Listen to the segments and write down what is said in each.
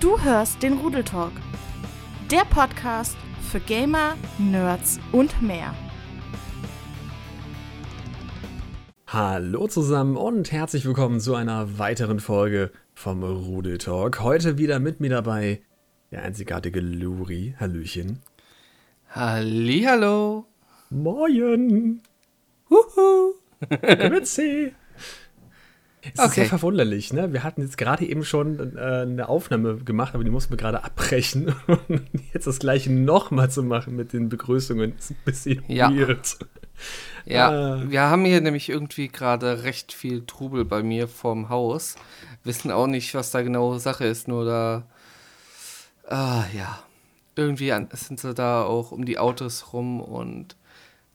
Du hörst den Rudeltalk, der Podcast für Gamer, Nerds und mehr. Hallo zusammen und herzlich willkommen zu einer weiteren Folge vom Rudeltalk. Heute wieder mit mir dabei der einzigartige Luri. Hallöchen. Hallihallo. Moin. Huhu. Grüezi. Es okay. ist sehr verwunderlich, ne? Wir hatten jetzt gerade eben schon äh, eine Aufnahme gemacht, aber die mussten wir gerade abbrechen. Und jetzt das gleiche nochmal zu machen mit den Begrüßungen ist ein bisschen ja. weird. Ja, ah. wir haben hier nämlich irgendwie gerade recht viel Trubel bei mir vorm Haus. Wissen auch nicht, was da genau Sache ist, nur da. Ah, ja. Irgendwie sind sie da auch um die Autos rum und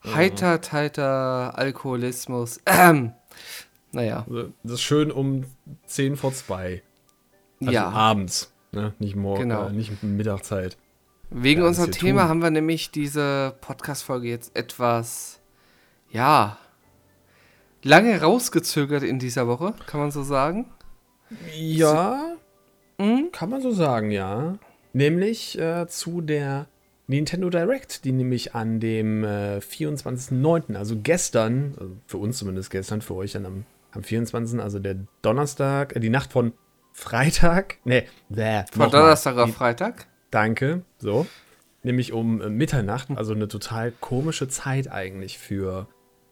heiter, heiter Alkoholismus. Ähm. Naja. Also, das ist schön um 10 vor 2. Also ja. abends, ne? nicht morgen, genau. äh, nicht Mittagszeit. Wegen ja, unserem Thema tun. haben wir nämlich diese Podcast-Folge jetzt etwas, ja, lange rausgezögert in dieser Woche, kann man so sagen? Ja, hm? kann man so sagen, ja. Nämlich äh, zu der Nintendo Direct, die nämlich an dem äh, 24.09., also gestern, also für uns zumindest gestern, für euch dann am am 24., also der Donnerstag, äh, die Nacht von Freitag, ne, bäh, Von Donnerstag auf Freitag? Danke, so. Nämlich um äh, Mitternacht, also eine total komische Zeit eigentlich für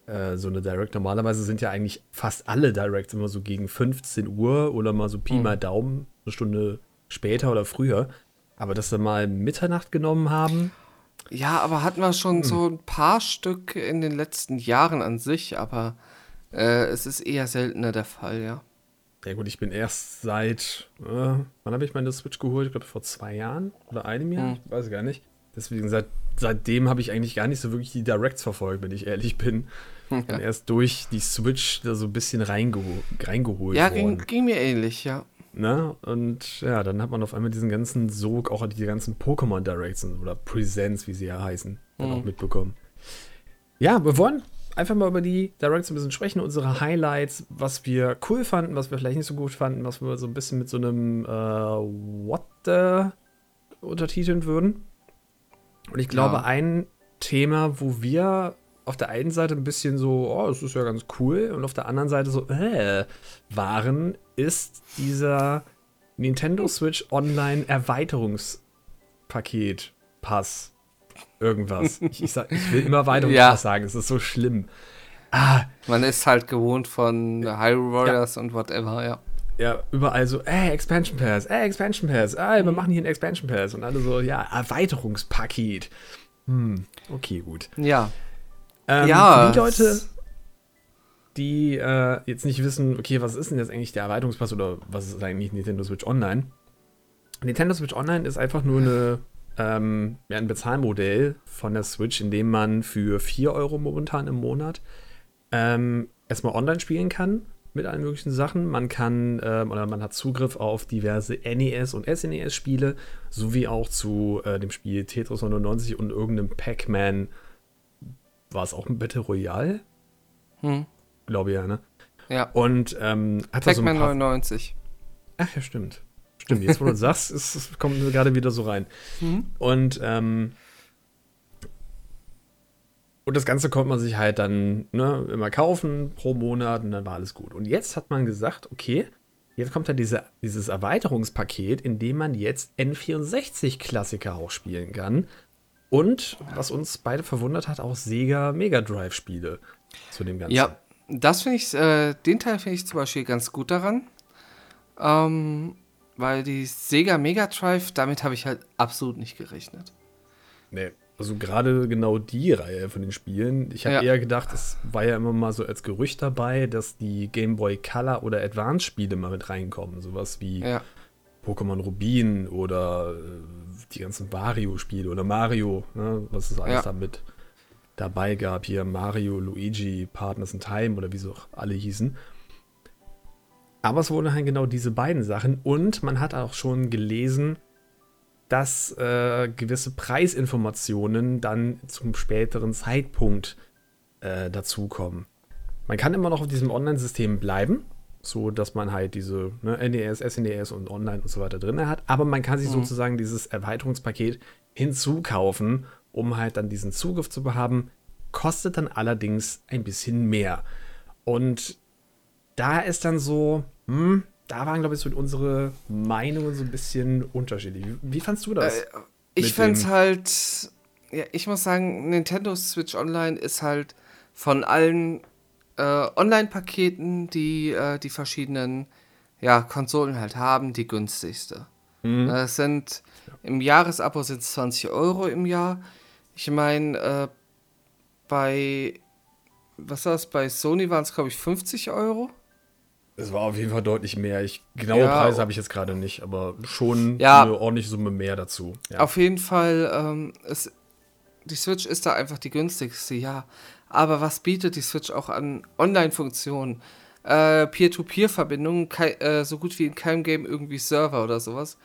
äh, so eine Direct. Normalerweise sind ja eigentlich fast alle Directs immer so gegen 15 Uhr oder mal so Pi mhm. mal Daumen, eine Stunde später oder früher. Aber dass sie mal Mitternacht genommen haben. Ja, aber hatten wir schon mhm. so ein paar Stück in den letzten Jahren an sich, aber äh, es ist eher seltener der Fall, ja. Ja gut, ich bin erst seit, äh, wann habe ich meine Switch geholt? Ich glaube vor zwei Jahren oder einem Jahr, hm. ich weiß gar nicht. Deswegen seit, seitdem habe ich eigentlich gar nicht so wirklich die Directs verfolgt, wenn ich ehrlich bin. Ja. Bin erst durch die Switch da so ein bisschen reingeho reingeholt Ja, ging, ging, mir ähnlich, ja. Ne? Und ja, dann hat man auf einmal diesen ganzen Sog, auch die ganzen Pokémon Directs oder Presents, wie sie ja heißen, dann hm. auch mitbekommen. Ja, wir wollen einfach mal über die Directs ein bisschen sprechen, unsere Highlights, was wir cool fanden, was wir vielleicht nicht so gut fanden, was wir so ein bisschen mit so einem äh, What the untertiteln würden. Und ich glaube, ja. ein Thema, wo wir auf der einen Seite ein bisschen so, oh, das ist ja ganz cool, und auf der anderen Seite so, äh, waren, ist dieser Nintendo Switch Online Erweiterungspaket Pass irgendwas. Ich, ich, sag, ich will immer weiter ja. was sagen, es ist so schlimm. Ah. Man ist halt gewohnt von Hyrule Warriors ja. und whatever, ja. Ja, überall so, ey, Expansion Pass, ey, Expansion Pass, ey, wir mhm. machen hier ein Expansion Pass. Und alle so, ja, Erweiterungspaket. Hm, okay, gut. Ja. Ähm, ja. Die Leute, die äh, jetzt nicht wissen, okay, was ist denn jetzt eigentlich der Erweiterungspass oder was ist eigentlich Nintendo Switch Online? Nintendo Switch Online ist einfach nur eine ähm, ein Bezahlmodell von der Switch, in dem man für 4 Euro momentan im Monat ähm, erstmal online spielen kann mit allen möglichen Sachen. Man kann ähm, oder man hat Zugriff auf diverse NES und SNES-Spiele, sowie auch zu äh, dem Spiel Tetris 99 und irgendeinem Pac-Man. War es auch ein Battle Royale? Hm. Glaube ja, ne? Ja. Und ähm, hat Pac-Man so 99. Ach ja, stimmt. Stimmt, jetzt wo du sagst, es, kommt gerade wieder so rein. Mhm. Und, ähm, und das Ganze konnte man sich halt dann ne, immer kaufen pro Monat und dann war alles gut. Und jetzt hat man gesagt, okay, jetzt kommt ja diese, dieses Erweiterungspaket, in dem man jetzt N64-Klassiker auch spielen kann. Und, was uns beide verwundert hat, auch Sega Mega Drive-Spiele zu dem Ganzen. Ja, das finde ich, äh, den Teil finde ich zum Beispiel ganz gut daran. Ähm, weil die Sega Mega Drive, damit habe ich halt absolut nicht gerechnet. Nee, also gerade genau die Reihe von den Spielen. Ich habe ja. eher gedacht, es war ja immer mal so als Gerücht dabei, dass die Game Boy Color oder Advance Spiele mal mit reinkommen. Sowas wie ja. Pokémon Rubin oder äh, die ganzen Wario-Spiele oder Mario, ne, was es alles ja. damit dabei gab. Hier Mario, Luigi, Partners in Time oder wie sie auch alle hießen. Aber es wurden halt genau diese beiden Sachen und man hat auch schon gelesen, dass äh, gewisse Preisinformationen dann zum späteren Zeitpunkt äh, dazukommen. Man kann immer noch auf diesem Online-System bleiben so dass man halt diese ne, NES, SNES und Online und so weiter drin hat. Aber man kann sich mhm. sozusagen dieses Erweiterungspaket hinzukaufen, um halt dann diesen Zugriff zu haben. Kostet dann allerdings ein bisschen mehr. Und da ist dann so, hm, da waren, glaube ich, so unsere Meinungen so ein bisschen unterschiedlich. Wie, fandst du das? Äh, ich fand es halt, ja, ich muss sagen, Nintendo Switch Online ist halt von allen äh, Online-Paketen, die äh, die verschiedenen ja, Konsolen halt haben, die günstigste. Mhm. Das sind im Jahresabo sind es 20 Euro im Jahr. Ich meine, äh, bei was war es? Bei Sony waren es, glaube ich, 50 Euro. Es war auf jeden Fall deutlich mehr. Ich, genaue ja, Preise habe ich jetzt gerade nicht, aber schon ja, eine ordentliche Summe mehr dazu. Ja. Auf jeden Fall, ähm, es, die Switch ist da einfach die günstigste, ja. Aber was bietet die Switch auch an Online-Funktionen? Äh, Peer-to-Peer-Verbindungen, äh, so gut wie in keinem Game irgendwie Server oder sowas.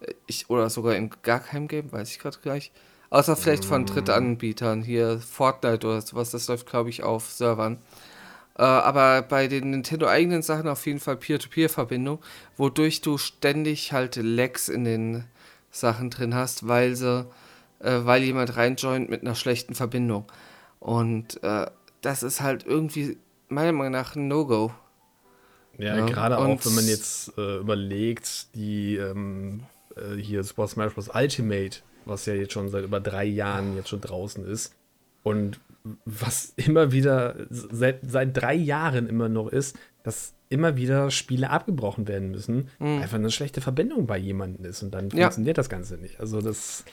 Äh, ich, oder sogar in gar keinem Game, weiß ich gerade gleich. Außer vielleicht von mm. Drittanbietern, hier Fortnite oder sowas, das läuft, glaube ich, auf Servern. Äh, aber bei den Nintendo-eigenen Sachen auf jeden Fall Peer-to-Peer-Verbindung, wodurch du ständig halt Lags in den Sachen drin hast, weil sie, äh, weil jemand reinjoint mit einer schlechten Verbindung. Und äh, das ist halt irgendwie meiner Meinung nach ein No-Go. Ja, ja, gerade auch, wenn man jetzt äh, überlegt, die ähm, äh, hier Super Smash Bros. Ultimate, was ja jetzt schon seit über drei Jahren jetzt schon draußen ist. Und was immer wieder, seit, seit drei Jahren immer noch ist, dass immer wieder Spiele abgebrochen werden müssen, mhm. einfach eine schlechte Verbindung bei jemandem ist und dann ja. funktioniert das Ganze nicht. Also das.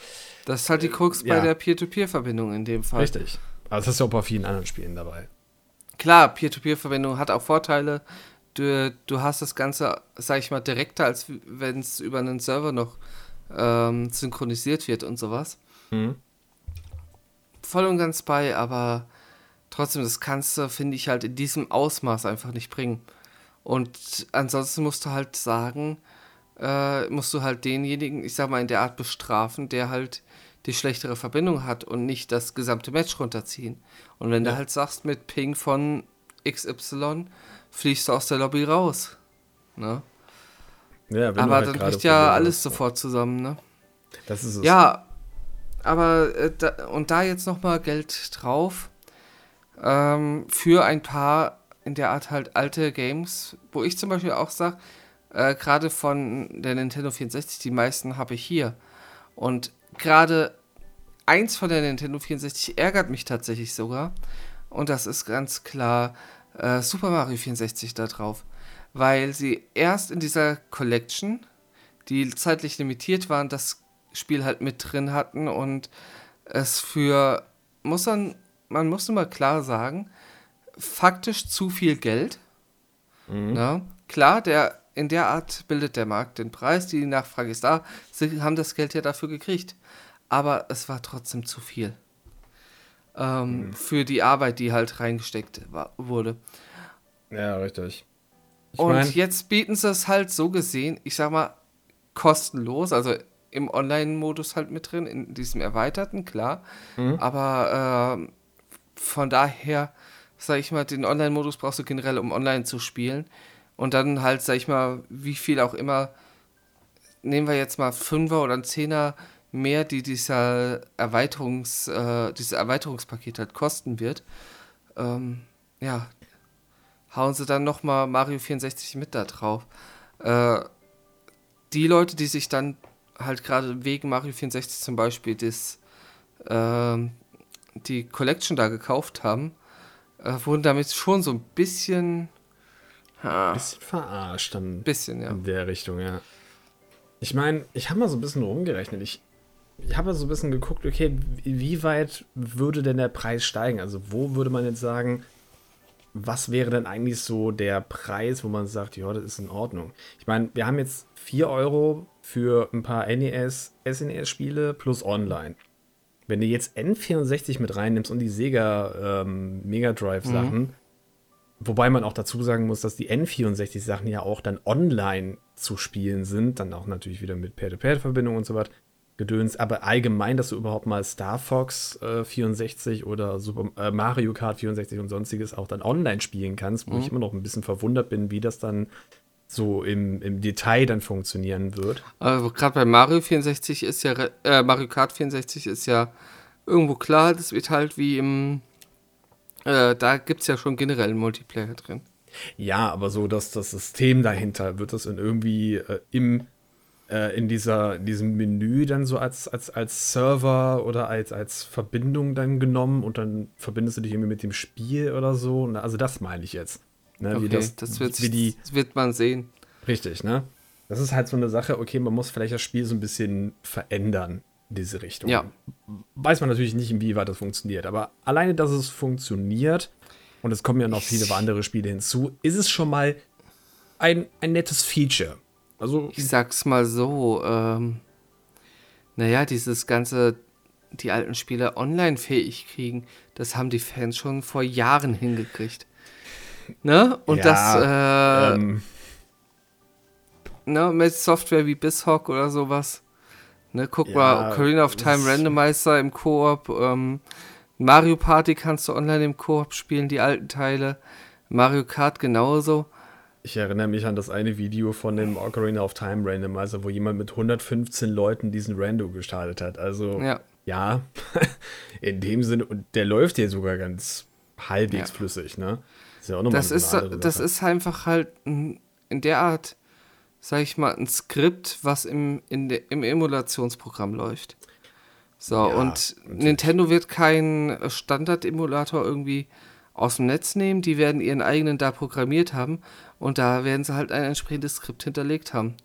Das ist halt die Krux äh, bei der Peer-to-Peer-Verbindung in dem Fall. Richtig. Aber das ist ja auch bei vielen anderen Spielen dabei. Klar, Peer-to-Peer-Verbindung hat auch Vorteile. Du, du hast das Ganze, sag ich mal, direkter, als wenn es über einen Server noch ähm, synchronisiert wird und sowas. Mhm voll und ganz bei, aber trotzdem, das kannst du, finde ich, halt in diesem Ausmaß einfach nicht bringen. Und ansonsten musst du halt sagen, äh, musst du halt denjenigen, ich sag mal, in der Art bestrafen, der halt die schlechtere Verbindung hat und nicht das gesamte Match runterziehen. Und wenn ja. du halt sagst, mit Ping von XY fliegst du aus der Lobby raus. Ne? Ja, Aber halt dann bricht ja alles sofort zusammen, ne? Das ist es. Ja, aber äh, da, und da jetzt nochmal Geld drauf ähm, für ein paar in der Art halt alte Games, wo ich zum Beispiel auch sage, äh, gerade von der Nintendo 64, die meisten habe ich hier. Und gerade eins von der Nintendo 64 ärgert mich tatsächlich sogar. Und das ist ganz klar äh, Super Mario 64 da drauf. Weil sie erst in dieser Collection, die zeitlich limitiert waren, das Spiel halt mit drin hatten und es für, muss man, man muss immer klar sagen, faktisch zu viel Geld. Mhm. Ja, klar, der, in der Art bildet der Markt den Preis, die Nachfrage ist da, sie haben das Geld ja dafür gekriegt. Aber es war trotzdem zu viel. Ähm, mhm. Für die Arbeit, die halt reingesteckt war, wurde. Ja, richtig. Ich und mein, jetzt bieten sie es halt so gesehen, ich sag mal, kostenlos. Also im Online-Modus halt mit drin, in diesem erweiterten, klar. Mhm. Aber äh, von daher, sag ich mal, den Online-Modus brauchst du generell, um online zu spielen. Und dann halt, sag ich mal, wie viel auch immer, nehmen wir jetzt mal Fünfer oder ein Zehner mehr, die dieser Erweiterungs, äh, dieses Erweiterungspaket halt kosten wird. Ähm, ja, hauen sie dann nochmal Mario 64 mit da drauf. Äh, die Leute, die sich dann halt gerade wegen Mario 64 zum Beispiel das, äh, die Collection da gekauft haben, äh, wurden damit schon so ein bisschen. Ha, bisschen verarscht dann. Bisschen, ja. In der Richtung, ja. Ich meine, ich habe mal so ein bisschen rumgerechnet. Ich, ich habe so ein bisschen geguckt, okay, wie weit würde denn der Preis steigen? Also, wo würde man jetzt sagen, was wäre denn eigentlich so der Preis, wo man sagt, ja, das ist in Ordnung? Ich meine, wir haben jetzt 4 Euro für ein paar NES, SNES-Spiele plus online. Wenn du jetzt N64 mit reinnimmst und die Sega ähm, Mega Drive-Sachen, mhm. wobei man auch dazu sagen muss, dass die N64-Sachen ja auch dann online zu spielen sind, dann auch natürlich wieder mit Peer-to-Peer-Verbindung und so weiter. Gedöns, aber allgemein, dass du überhaupt mal Star Fox äh, 64 oder Super, äh, Mario Kart 64 und sonstiges auch dann online spielen kannst, wo mhm. ich immer noch ein bisschen verwundert bin, wie das dann so im, im Detail dann funktionieren wird. Also gerade bei Mario 64 ist ja, äh, Mario Kart 64 ist ja irgendwo klar, das wird halt wie im, äh, da gibt es ja schon generell einen Multiplayer drin. Ja, aber so, dass das System dahinter, wird das in irgendwie äh, im äh, in dieser, in diesem Menü dann so als, als, als Server oder als, als Verbindung dann genommen und dann verbindest du dich irgendwie mit dem Spiel oder so. Also das meine ich jetzt. Ne, okay, das, das, wird, wie die, das wird man sehen. Richtig, ne? Das ist halt so eine Sache, okay, man muss vielleicht das Spiel so ein bisschen verändern in diese Richtung. Ja. Weiß man natürlich nicht, inwieweit das funktioniert, aber alleine, dass es funktioniert und es kommen ja noch viele andere Spiele hinzu, ist es schon mal ein, ein nettes Feature. Also, ich sag's mal so, ähm, naja, dieses ganze, die alten Spiele online fähig kriegen, das haben die Fans schon vor Jahren hingekriegt. Ne? Und ja, das, äh, ähm, ne, mit Software wie Bishock oder sowas. Ne, guck ja, mal, Ocarina of Time Randomizer im Koop, ähm, Mario Party kannst du online im Koop spielen, die alten Teile. Mario Kart genauso. Ich erinnere mich an das eine Video von dem Ocarina of Time Randomizer, wo jemand mit 115 Leuten diesen Rando gestartet hat. Also, ja, ja in dem Sinne, und der läuft ja sogar ganz halbwegs ja. flüssig, ne? Ist ja auch nochmal das ist, Das ist einfach halt in der Art, sag ich mal, ein Skript, was im, in de, im Emulationsprogramm läuft. So, ja, und natürlich. Nintendo wird keinen Standard-Emulator irgendwie aus dem Netz nehmen, die werden ihren eigenen da programmiert haben und da werden sie halt ein entsprechendes Skript hinterlegt haben.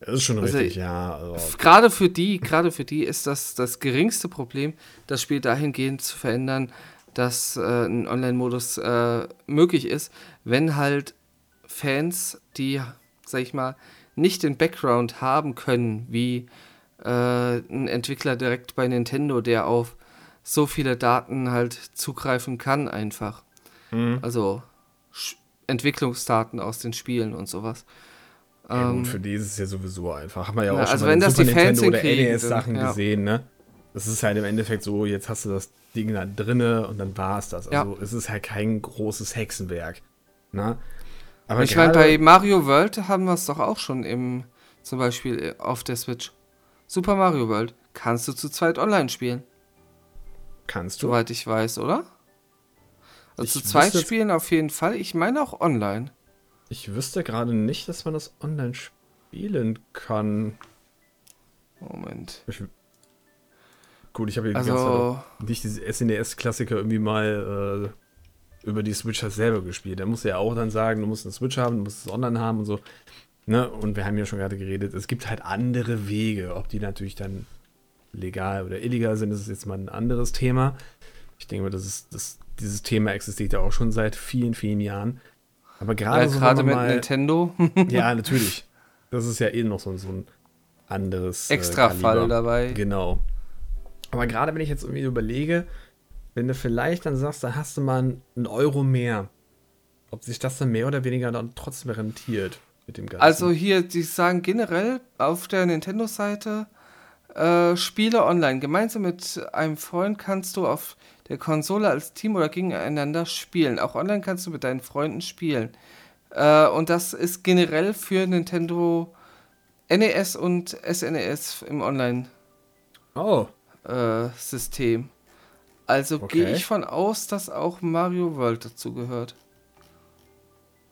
Das ist schon also, richtig, ja. Also. Gerade für die, gerade für die ist das das geringste Problem, das Spiel dahingehend zu verändern, dass äh, ein Online-Modus äh, möglich ist, wenn halt Fans, die, sag ich mal, nicht den Background haben können, wie äh, ein Entwickler direkt bei Nintendo, der auf so viele Daten halt zugreifen kann, einfach. Mhm. Also Entwicklungsdaten aus den Spielen und sowas. Ja, gut, ähm, für die ist es ja sowieso einfach. Haben wir ja auch ja, schon also wenn das Super die Fans Nintendo oder NES-Sachen ja. gesehen, ne? Das ist halt im Endeffekt so, jetzt hast du das Ding da drinne und dann war es das. Also ja. es ist halt kein großes Hexenwerk. Ne? Aber ich meine, bei Mario World haben wir es doch auch schon im, zum Beispiel auf der Switch. Super Mario World kannst du zu zweit online spielen. Kannst du? Soweit ich weiß, oder? Also zu zweit spielen auf jeden Fall. Ich meine auch online. Ich wüsste gerade nicht, dass man das online spielen kann. Moment. Ich, gut, ich habe also, nicht diese SNES-Klassiker irgendwie mal äh, über die Switch halt selber gespielt. Der muss ja auch dann sagen, du musst eine Switch haben, du musst es online haben und so. Ne? Und wir haben ja schon gerade geredet, es gibt halt andere Wege. Ob die natürlich dann legal oder illegal sind, das ist jetzt mal ein anderes Thema. Ich denke mal, das ist, das, dieses Thema existiert ja auch schon seit vielen, vielen Jahren. Aber gerade ja, so gerade mit mal, Nintendo. ja, natürlich. Das ist ja eh noch so, so ein anderes äh, Extra Fall dabei. Genau. Aber gerade wenn ich jetzt irgendwie überlege, wenn du vielleicht dann sagst, da hast du mal einen Euro mehr, ob sich das dann mehr oder weniger dann trotzdem rentiert mit dem Ganzen. Also hier, die sagen generell auf der Nintendo-Seite, äh, Spiele online. Gemeinsam mit einem Freund kannst du auf der Konsole als Team oder gegeneinander spielen. Auch online kannst du mit deinen Freunden spielen. Äh, und das ist generell für Nintendo NES und SNES im Online-System. Oh. Äh, also okay. gehe ich von aus, dass auch Mario World dazu gehört.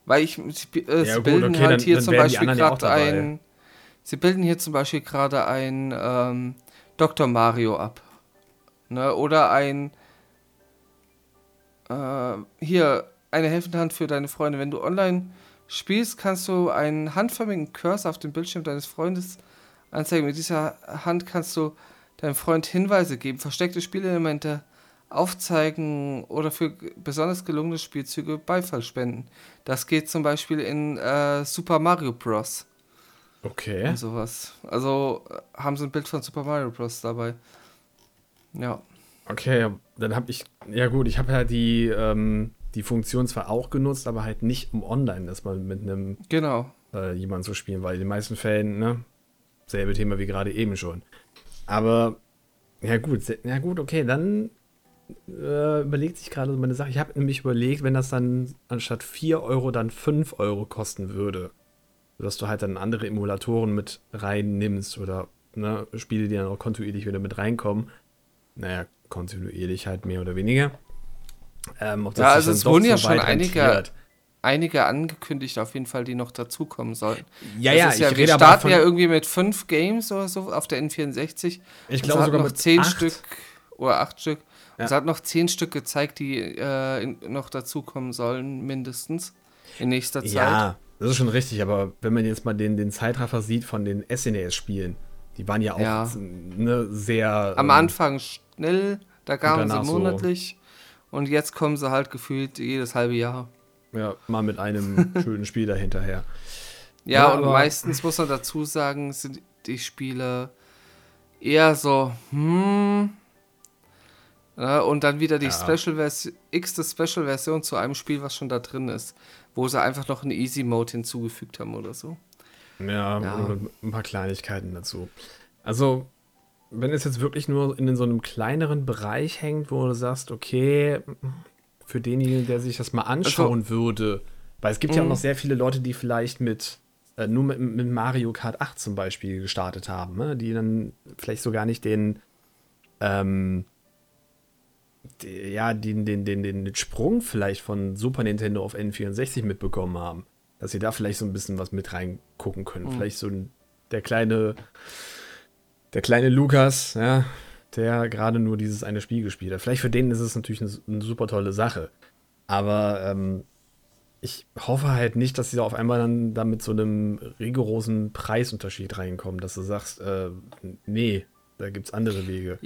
Weil ich, äh, ja, sie bilden okay, halt hier dann, zum Beispiel gerade ein, sie bilden hier zum Beispiel gerade ein ähm, Dr. Mario ab. Ne? Oder ein äh, hier eine helfende Hand für deine Freunde. Wenn du online spielst, kannst du einen handförmigen Cursor auf dem Bildschirm deines Freundes anzeigen. Mit dieser Hand kannst du deinem Freund Hinweise geben, versteckte Spielelemente aufzeigen oder für besonders gelungene Spielzüge Beifall spenden. Das geht zum Beispiel in äh, Super Mario Bros. Okay. Und sowas. Also äh, haben sie ein Bild von Super Mario Bros. dabei. Ja. Okay, dann habe ich, ja gut, ich habe ja die, ähm, die Funktion zwar auch genutzt, aber halt nicht um online das mal mit einem genau. äh, jemanden zu spielen, weil in den meisten Fällen, ne, selbe Thema wie gerade eben schon. Aber, ja gut, ja gut, okay, dann äh, überlegt sich gerade so meine Sache. Ich habe nämlich überlegt, wenn das dann anstatt 4 Euro dann 5 Euro kosten würde, dass du halt dann andere Emulatoren mit reinnimmst oder ne, Spiele, die dann auch kontinuierlich wieder mit reinkommen. Naja, kontinuierlich halt mehr oder weniger. Ähm, ja, also es wurden ja schon einige, einige angekündigt, auf jeden Fall, die noch dazukommen sollen. Ja, ja, ist ja wir starten ja irgendwie mit fünf Games oder so auf der N64. Ich glaube sogar noch mit zehn acht. Stück oder acht Stück. Ja. Es hat noch zehn Stück gezeigt, die äh, in, noch dazukommen sollen, mindestens in nächster Zeit. Ja, das ist schon richtig, aber wenn man jetzt mal den, den Zeitraffer sieht von den SNES-Spielen, die waren ja auch ja. Ne, sehr. Am ähm, Anfang schnell, da kamen sie monatlich so. und jetzt kommen sie halt gefühlt jedes halbe Jahr. Ja, mal mit einem schönen Spiel dahinterher. Ja, ja und meistens muss man dazu sagen, sind die Spiele eher so, hm. Ja, und dann wieder die ja. Special Version, x Special Version zu einem Spiel, was schon da drin ist, wo sie einfach noch einen Easy Mode hinzugefügt haben oder so. Ja, ja. ein paar Kleinigkeiten dazu. Also, wenn es jetzt wirklich nur in so einem kleineren Bereich hängt, wo du sagst, okay, für denjenigen, der sich das mal anschauen also, würde, weil es gibt ja auch mhm. noch sehr viele Leute, die vielleicht mit äh, nur mit, mit, Mario Kart 8 zum Beispiel gestartet haben, ne? die dann vielleicht so gar nicht den ähm, die, ja, den, den, den, den Sprung vielleicht von Super Nintendo auf N64 mitbekommen haben dass sie da vielleicht so ein bisschen was mit reingucken können. Mhm. Vielleicht so ein, der kleine, der kleine Lukas, ja, der gerade nur dieses eine Spiel gespielt hat. Vielleicht für den ist es natürlich eine, eine super tolle Sache. Aber ähm, ich hoffe halt nicht, dass sie da auf einmal dann da mit so einem rigorosen Preisunterschied reinkommen, dass du sagst, äh, nee, da gibt es andere Wege.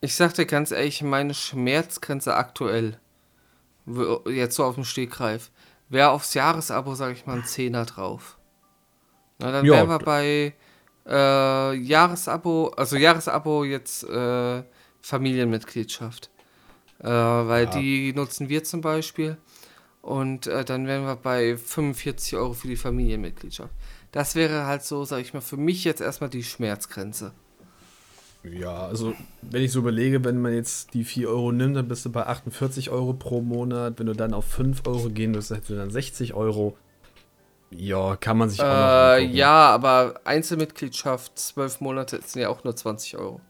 Ich sag dir ganz ehrlich, meine Schmerzgrenze aktuell, jetzt so auf dem Stegreif, wäre aufs Jahresabo, sage ich mal, ein Zehner drauf. Na, dann wären wir bei äh, Jahresabo, also Jahresabo jetzt äh, Familienmitgliedschaft. Äh, weil ja. die nutzen wir zum Beispiel. Und äh, dann wären wir bei 45 Euro für die Familienmitgliedschaft. Das wäre halt so, sage ich mal, für mich jetzt erstmal die Schmerzgrenze. Ja, also wenn ich so überlege, wenn man jetzt die 4 Euro nimmt, dann bist du bei 48 Euro pro Monat. Wenn du dann auf 5 Euro gehen würdest, hättest du dann 60 Euro. Ja, kann man sich auch äh, noch Ja, aber Einzelmitgliedschaft, 12 Monate sind ja auch nur 20 Euro.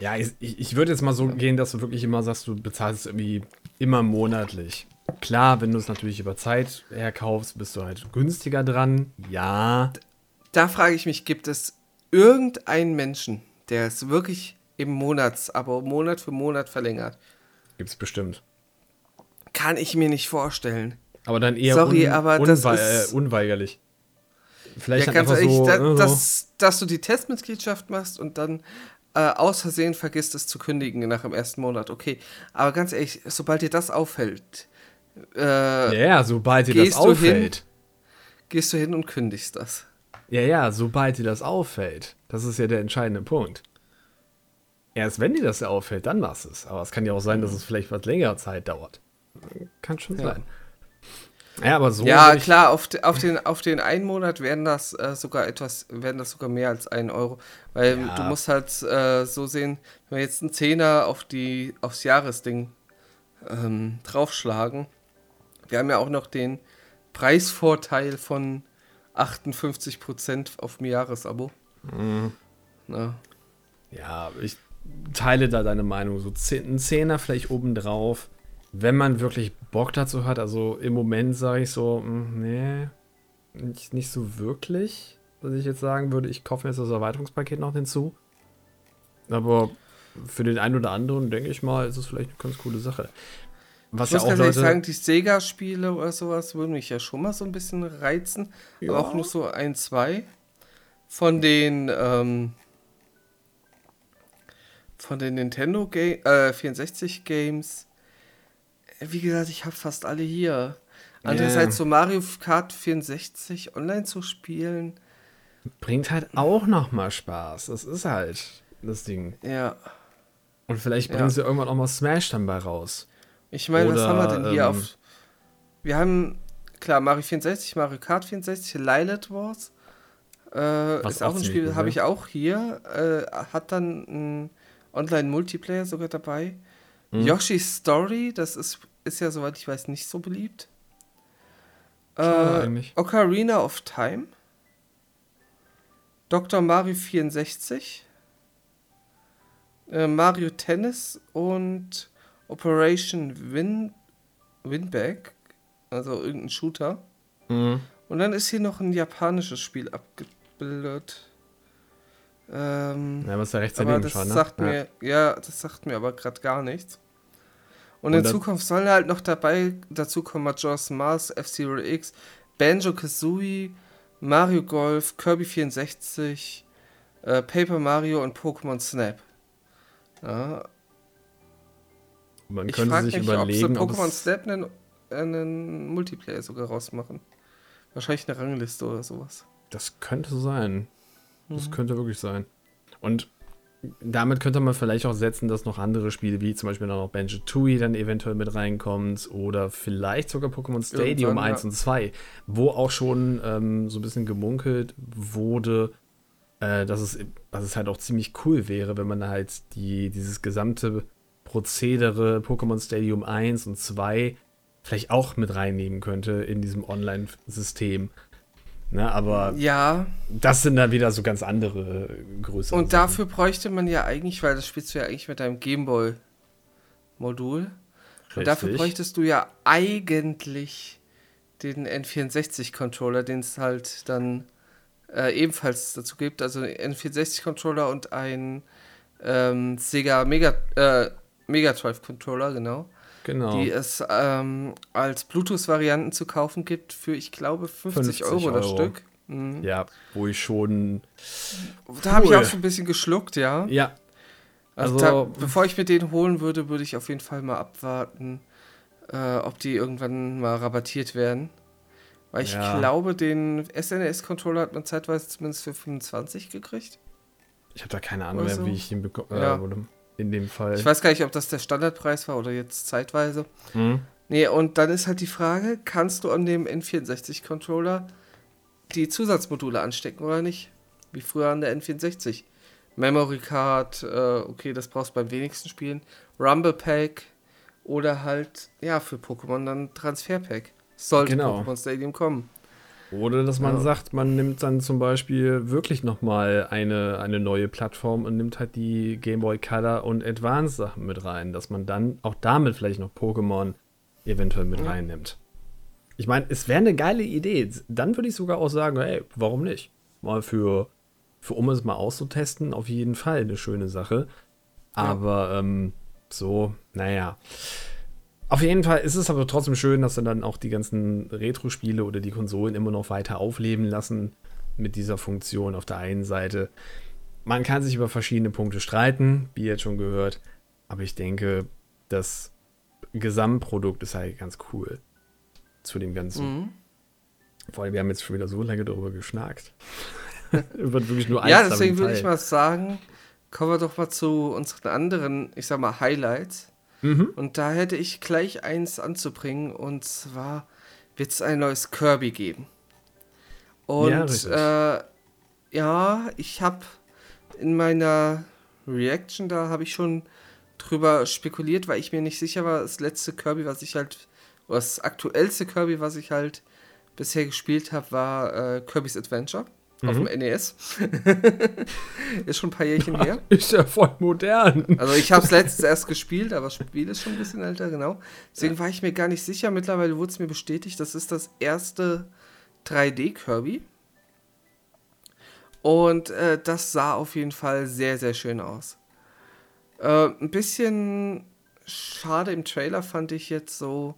Ja, ich, ich würde jetzt mal so gehen, dass du wirklich immer sagst, du bezahlst irgendwie immer monatlich. Klar, wenn du es natürlich über Zeit herkaufst, bist du halt günstiger dran. Ja. Da frage ich mich, gibt es irgendeinen Menschen, der ist wirklich im Monatsabo, Monat für Monat verlängert. Gibt's bestimmt. Kann ich mir nicht vorstellen. Aber dann eher Sorry, un aber das ist, äh, unweigerlich. Vielleicht ja, ganz ehrlich, so, da, ne, dass, dass du die Testmitgliedschaft machst und dann äh, aus Versehen vergisst es zu kündigen nach dem ersten Monat. Okay, aber ganz ehrlich, sobald dir das auffällt. Äh, ja, sobald dir das auffällt. Hin, gehst du hin und kündigst das. Ja, ja, sobald dir das auffällt. Das ist ja der entscheidende Punkt. Erst wenn dir das auffällt, dann machst es. Aber es kann ja auch sein, dass es vielleicht was längere Zeit dauert. Kann schon ja. sein. Ja, aber so. Ja, klar, auf, auf, den, auf den einen Monat werden das äh, sogar etwas, werden das sogar mehr als ein Euro. Weil ja. du musst halt äh, so sehen, wenn wir jetzt einen Zehner auf die, aufs Jahresding ähm, draufschlagen, wir haben ja auch noch den Preisvorteil von 58% auf dem Jahresabo. Mhm. Na. Ja, ich teile da deine Meinung. So ein Zehner vielleicht obendrauf, wenn man wirklich Bock dazu hat. Also im Moment sage ich so, hm, nee, nicht, nicht so wirklich, dass ich jetzt sagen würde, ich kaufe mir jetzt das Erweiterungspaket noch hinzu. Aber für den einen oder anderen, denke ich mal, ist es vielleicht eine ganz coole Sache. Was ich muss ja auch Leute sagen, die Sega-Spiele oder sowas würden mich ja schon mal so ein bisschen reizen. Ja. Aber auch nur so ein, zwei. Von den, ähm, von den Nintendo Ga äh, 64 Games. Wie gesagt, ich habe fast alle hier. Andererseits yeah. so Mario Kart 64 online zu spielen. Bringt halt auch nochmal Spaß. Das ist halt das Ding. Ja. Und vielleicht bringen ja. sie irgendwann auch mal Smash dann bei raus. Ich meine, was haben wir denn hier ähm, auf. Wir haben, klar, Mario 64, Mario Kart 64, Lilith Wars. Äh, ist auch ein Spiel, habe ich auch hier. Äh, hat dann ein Online-Multiplayer sogar dabei. Mhm. Yoshi's Story, das ist, ist ja, soweit ich weiß, nicht so beliebt. Äh, Ocarina of Time. Dr. Mario 64. Äh, Mario Tennis und Operation Win Winback. Also irgendein Shooter. Mhm. Und dann ist hier noch ein japanisches Spiel abgebildet. Ähm, ja, was ja rechts daneben das schon, ne? sagt mir, ja. das sagt mir aber gerade gar nichts. Und, in Zukunft soll halt noch dabei dazu kommen Majora's Mars, F-Zero X, Banjo Kazooie, Mario Golf, Kirby 64, äh, Paper Mario und Pokémon Snap. Ja. Man ich könnte sich mich, überlegen, ob Pokémon Snap einen, einen Multiplayer sogar rausmachen. Wahrscheinlich eine Rangliste oder sowas. Das könnte sein. Das mhm. könnte wirklich sein. Und damit könnte man vielleicht auch setzen, dass noch andere Spiele, wie zum Beispiel noch Banjo Tooie, dann eventuell mit reinkommt oder vielleicht sogar Pokémon Stadium Irgendwann, 1 ja. und 2, wo auch schon ähm, so ein bisschen gemunkelt wurde, äh, dass, es, dass es halt auch ziemlich cool wäre, wenn man halt die, dieses gesamte Prozedere Pokémon Stadium 1 und 2 vielleicht auch mit reinnehmen könnte in diesem Online-System. Ne, aber ja. das sind dann wieder so ganz andere Größe. Und Sachen. dafür bräuchte man ja eigentlich, weil das spielst du ja eigentlich mit deinem Gameboy-Modul. Und dafür bräuchtest du ja eigentlich den N64-Controller, den es halt dann äh, ebenfalls dazu gibt. Also N64-Controller und ein ähm, Sega Mega, äh, Mega Drive-Controller, genau. Genau. Die es ähm, als Bluetooth-Varianten zu kaufen gibt für, ich glaube, 50, 50 Euro, Euro das Stück. Mhm. Ja, wo ich schon. Da cool. habe ich auch so ein bisschen geschluckt, ja. Ja. Also, also da, bevor ich mir den holen würde, würde ich auf jeden Fall mal abwarten, äh, ob die irgendwann mal rabattiert werden. Weil ich ja. glaube, den SNS-Controller hat man zeitweise zumindest für 25 gekriegt. Ich habe da keine Ahnung mehr, so. wie ich ihn bekommen äh, ja in dem Fall. Ich weiß gar nicht, ob das der Standardpreis war oder jetzt zeitweise. Mhm. Nee, und dann ist halt die Frage, kannst du an dem N64-Controller die Zusatzmodule anstecken oder nicht? Wie früher an der N64. Memory Card, äh, okay, das brauchst du beim wenigsten Spielen. Rumble Pack oder halt, ja, für Pokémon dann Transfer Pack. Sollte genau. Pokémon Stadium kommen. Oder dass man ja. sagt, man nimmt dann zum Beispiel wirklich nochmal eine, eine neue Plattform und nimmt halt die Game Boy Color und Advance Sachen mit rein, dass man dann auch damit vielleicht noch Pokémon eventuell mit ja. reinnimmt. Ich meine, es wäre eine geile Idee. Dann würde ich sogar auch sagen, hey, warum nicht? Mal für, für um es mal auszutesten, auf jeden Fall eine schöne Sache. Aber ja. ähm, so, naja. Auf jeden Fall ist es aber trotzdem schön, dass sie dann auch die ganzen Retro-Spiele oder die Konsolen immer noch weiter aufleben lassen mit dieser Funktion auf der einen Seite. Man kann sich über verschiedene Punkte streiten, wie jetzt schon gehört, aber ich denke, das Gesamtprodukt ist halt ganz cool zu dem Ganzen. Mhm. Vor allem, wir haben jetzt schon wieder so lange darüber geschnackt. Wird wirklich nur eins Ja, deswegen würde ich mal sagen, kommen wir doch mal zu unseren anderen, ich sag mal, Highlights. Mhm. Und da hätte ich gleich eins anzubringen und zwar wird es ein neues Kirby geben. Und ja, äh, ja ich habe in meiner Reaction, da habe ich schon drüber spekuliert, weil ich mir nicht sicher war, das letzte Kirby, was ich halt, oder das aktuellste Kirby, was ich halt bisher gespielt habe, war äh, Kirby's Adventure mhm. auf dem NES. ist schon ein paar Jährchen her. Ist ja voll modern. Also ich habe es letztens erst gespielt, aber das Spiel ist schon ein bisschen älter, genau. Deswegen ja. war ich mir gar nicht sicher. Mittlerweile wurde es mir bestätigt, das ist das erste 3D-Kirby. Und äh, das sah auf jeden Fall sehr, sehr schön aus. Äh, ein bisschen schade im Trailer fand ich jetzt so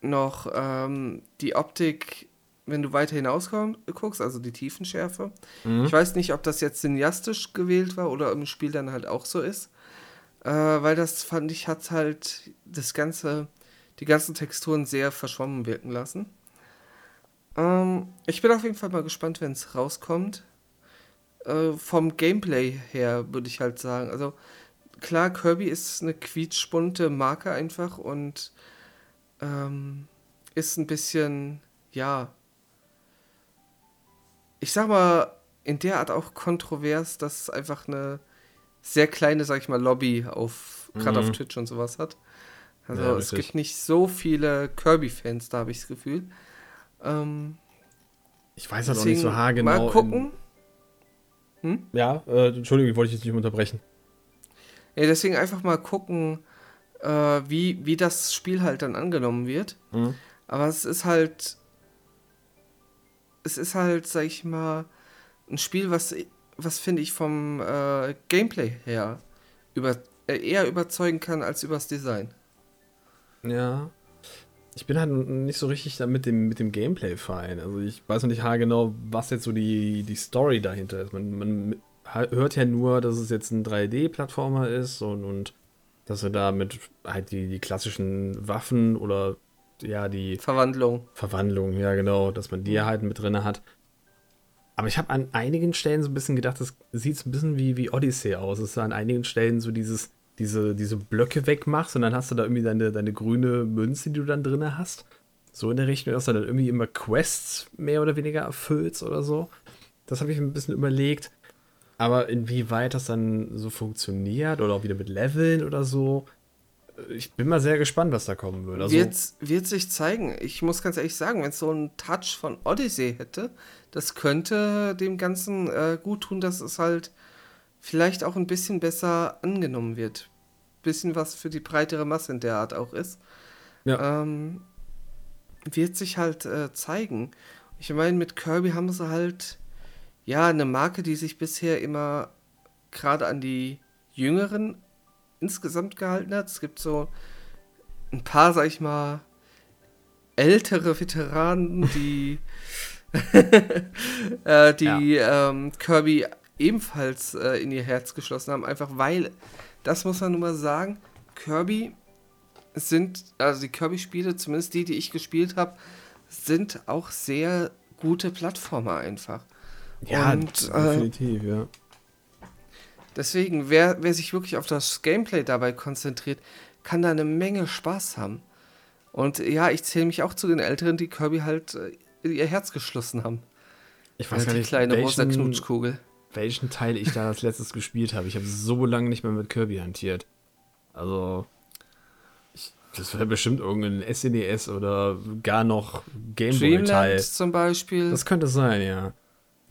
noch ähm, die Optik wenn du weiter hinaus guckst, also die Tiefenschärfe. Mhm. Ich weiß nicht, ob das jetzt cineastisch gewählt war oder im Spiel dann halt auch so ist. Äh, weil das fand ich, hat halt das ganze, die ganzen Texturen sehr verschwommen wirken lassen. Ähm, ich bin auf jeden Fall mal gespannt, wenn es rauskommt. Äh, vom Gameplay her würde ich halt sagen. Also klar, Kirby ist eine quietschbunte Marke einfach und ähm, ist ein bisschen, ja, ich sag mal, in der Art auch kontrovers, dass es einfach eine sehr kleine, sag ich mal, Lobby auf, gerade mhm. auf Twitch und sowas hat. Also ja, es gibt nicht so viele Kirby-Fans, da habe ich das Gefühl. Ähm, ich weiß halt auch nicht so haargenau. Mal gucken. Hm? Ja, äh, Entschuldigung, ich wollte dich jetzt nicht unterbrechen. Ja, deswegen einfach mal gucken, äh, wie, wie das Spiel halt dann angenommen wird. Mhm. Aber es ist halt. Es ist halt, sag ich mal, ein Spiel, was, was finde ich vom äh, Gameplay her über, äh, eher überzeugen kann als übers Design. Ja. Ich bin halt nicht so richtig mit dem, mit dem Gameplay fein. Also ich weiß noch nicht genau, was jetzt so die, die Story dahinter ist. Man, man hört ja nur, dass es jetzt ein 3D-Plattformer ist und, und dass er da mit halt die, die klassischen Waffen oder ja, die Verwandlung. Verwandlung, ja, genau, dass man die halt mit drin hat. Aber ich habe an einigen Stellen so ein bisschen gedacht, das sieht ein bisschen wie, wie Odyssey aus. Es ist an einigen Stellen so dieses, diese, diese Blöcke wegmachst und dann hast du da irgendwie deine, deine grüne Münze, die du dann drin hast. So in der Richtung, dass du dann irgendwie immer Quests mehr oder weniger erfüllst oder so. Das habe ich ein bisschen überlegt. Aber inwieweit das dann so funktioniert oder auch wieder mit Leveln oder so, ich bin mal sehr gespannt, was da kommen wird. Also wird, wird sich zeigen. Ich muss ganz ehrlich sagen, wenn es so einen Touch von Odyssey hätte, das könnte dem Ganzen äh, gut tun, dass es halt vielleicht auch ein bisschen besser angenommen wird. Bisschen was für die breitere Masse in der Art auch ist. Ja. Ähm, wird sich halt äh, zeigen. Ich meine, mit Kirby haben sie halt ja eine Marke, die sich bisher immer gerade an die Jüngeren insgesamt gehalten hat. Es gibt so ein paar, sag ich mal, ältere Veteranen, die, äh, die ja. ähm, Kirby ebenfalls äh, in ihr Herz geschlossen haben, einfach weil, das muss man nun mal sagen, Kirby sind, also die Kirby-Spiele, zumindest die, die ich gespielt habe, sind auch sehr gute Plattformer einfach. Ja, Und, äh, definitiv, äh, ja. Deswegen, wer, wer sich wirklich auf das Gameplay dabei konzentriert, kann da eine Menge Spaß haben. Und ja, ich zähle mich auch zu den Älteren, die Kirby halt äh, ihr Herz geschlossen haben. Ich weiß äh, gar nicht, kleine welchen, rosa Knutschkugel. Welchen Teil ich da als letztes gespielt habe. Ich habe so lange nicht mehr mit Kirby hantiert. Also, ich, das wäre bestimmt irgendein SNES e oder gar noch Gameboy-Teil. zum Beispiel. Das könnte sein, ja.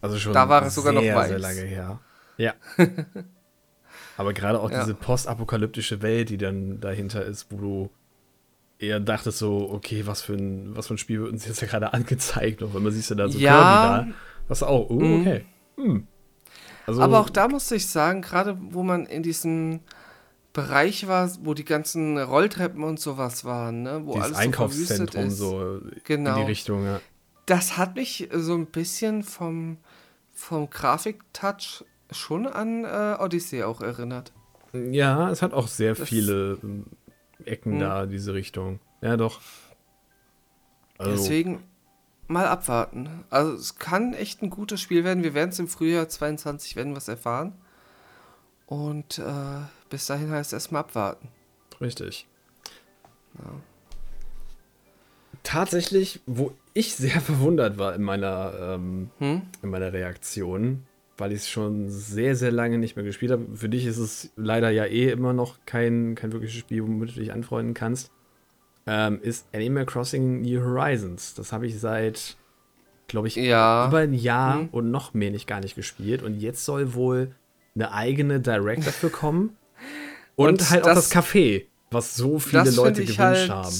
Also schon da war es sogar noch weiß. sehr lange her. Ja. Aber gerade auch ja. diese postapokalyptische Welt, die dann dahinter ist, wo du eher dachtest so, okay, was für ein, was für ein Spiel wird uns jetzt ja gerade angezeigt, und wenn man siehst ja da so ja. Kirby da. Was auch, oh, mhm. okay. Hm. Also, Aber auch da musste ich sagen, gerade wo man in diesem Bereich war, wo die ganzen Rolltreppen und sowas waren, ne? wo alles Einkaufszentrum so, genau. in die Richtung, ja. Das hat mich so ein bisschen vom, vom Grafiktouch schon an äh, Odyssey auch erinnert. Ja, es hat auch sehr das, viele ähm, Ecken mh. da, diese Richtung. Ja, doch. Also. Deswegen mal abwarten. Also es kann echt ein gutes Spiel werden. Wir werden es im Frühjahr 22 werden was erfahren. Und äh, bis dahin heißt es erstmal abwarten. Richtig. Ja. Tatsächlich, wo ich sehr verwundert war in meiner, ähm, hm? in meiner Reaktion, weil ich es schon sehr, sehr lange nicht mehr gespielt habe. Für dich ist es leider ja eh immer noch kein, kein wirkliches Spiel, womit du dich anfreunden kannst. Ähm, ist Animal Crossing New Horizons. Das habe ich seit, glaube ich, ja. über ein Jahr hm. und noch mehr nicht gar nicht gespielt. Und jetzt soll wohl eine eigene Direct dafür kommen. und, und, halt das, auch das Café, was so viele Leute gewünscht halt, haben.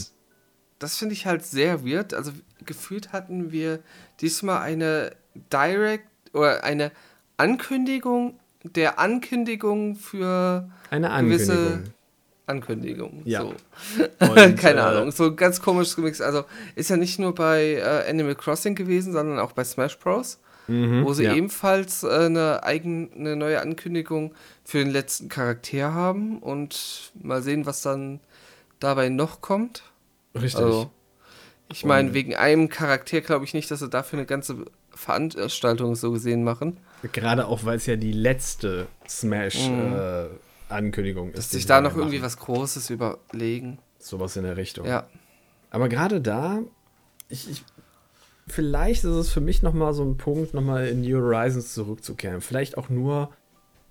Das finde ich halt sehr weird. Also gefühlt hatten wir diesmal eine Direct oder eine Ankündigung der Ankündigung für eine Ankündigung. gewisse Ankündigung. Ja. So. Und, Keine äh, Ahnung, so ganz komisch gemixt. Also ist ja nicht nur bei äh, Animal Crossing gewesen, sondern auch bei Smash Bros. Mhm, wo sie ja. ebenfalls äh, eine eigene eine neue Ankündigung für den letzten Charakter haben und mal sehen, was dann dabei noch kommt. Richtig. Also, ich meine, wegen einem Charakter glaube ich nicht, dass sie dafür eine ganze Veranstaltung so gesehen machen. Gerade auch, weil es ja die letzte Smash-Ankündigung mhm. äh, ist. Dass sich da noch machen. irgendwie was Großes überlegen. Sowas in der Richtung. Ja. Aber gerade da, ich, ich vielleicht ist es für mich nochmal so ein Punkt, nochmal in New Horizons zurückzukehren. Vielleicht auch nur,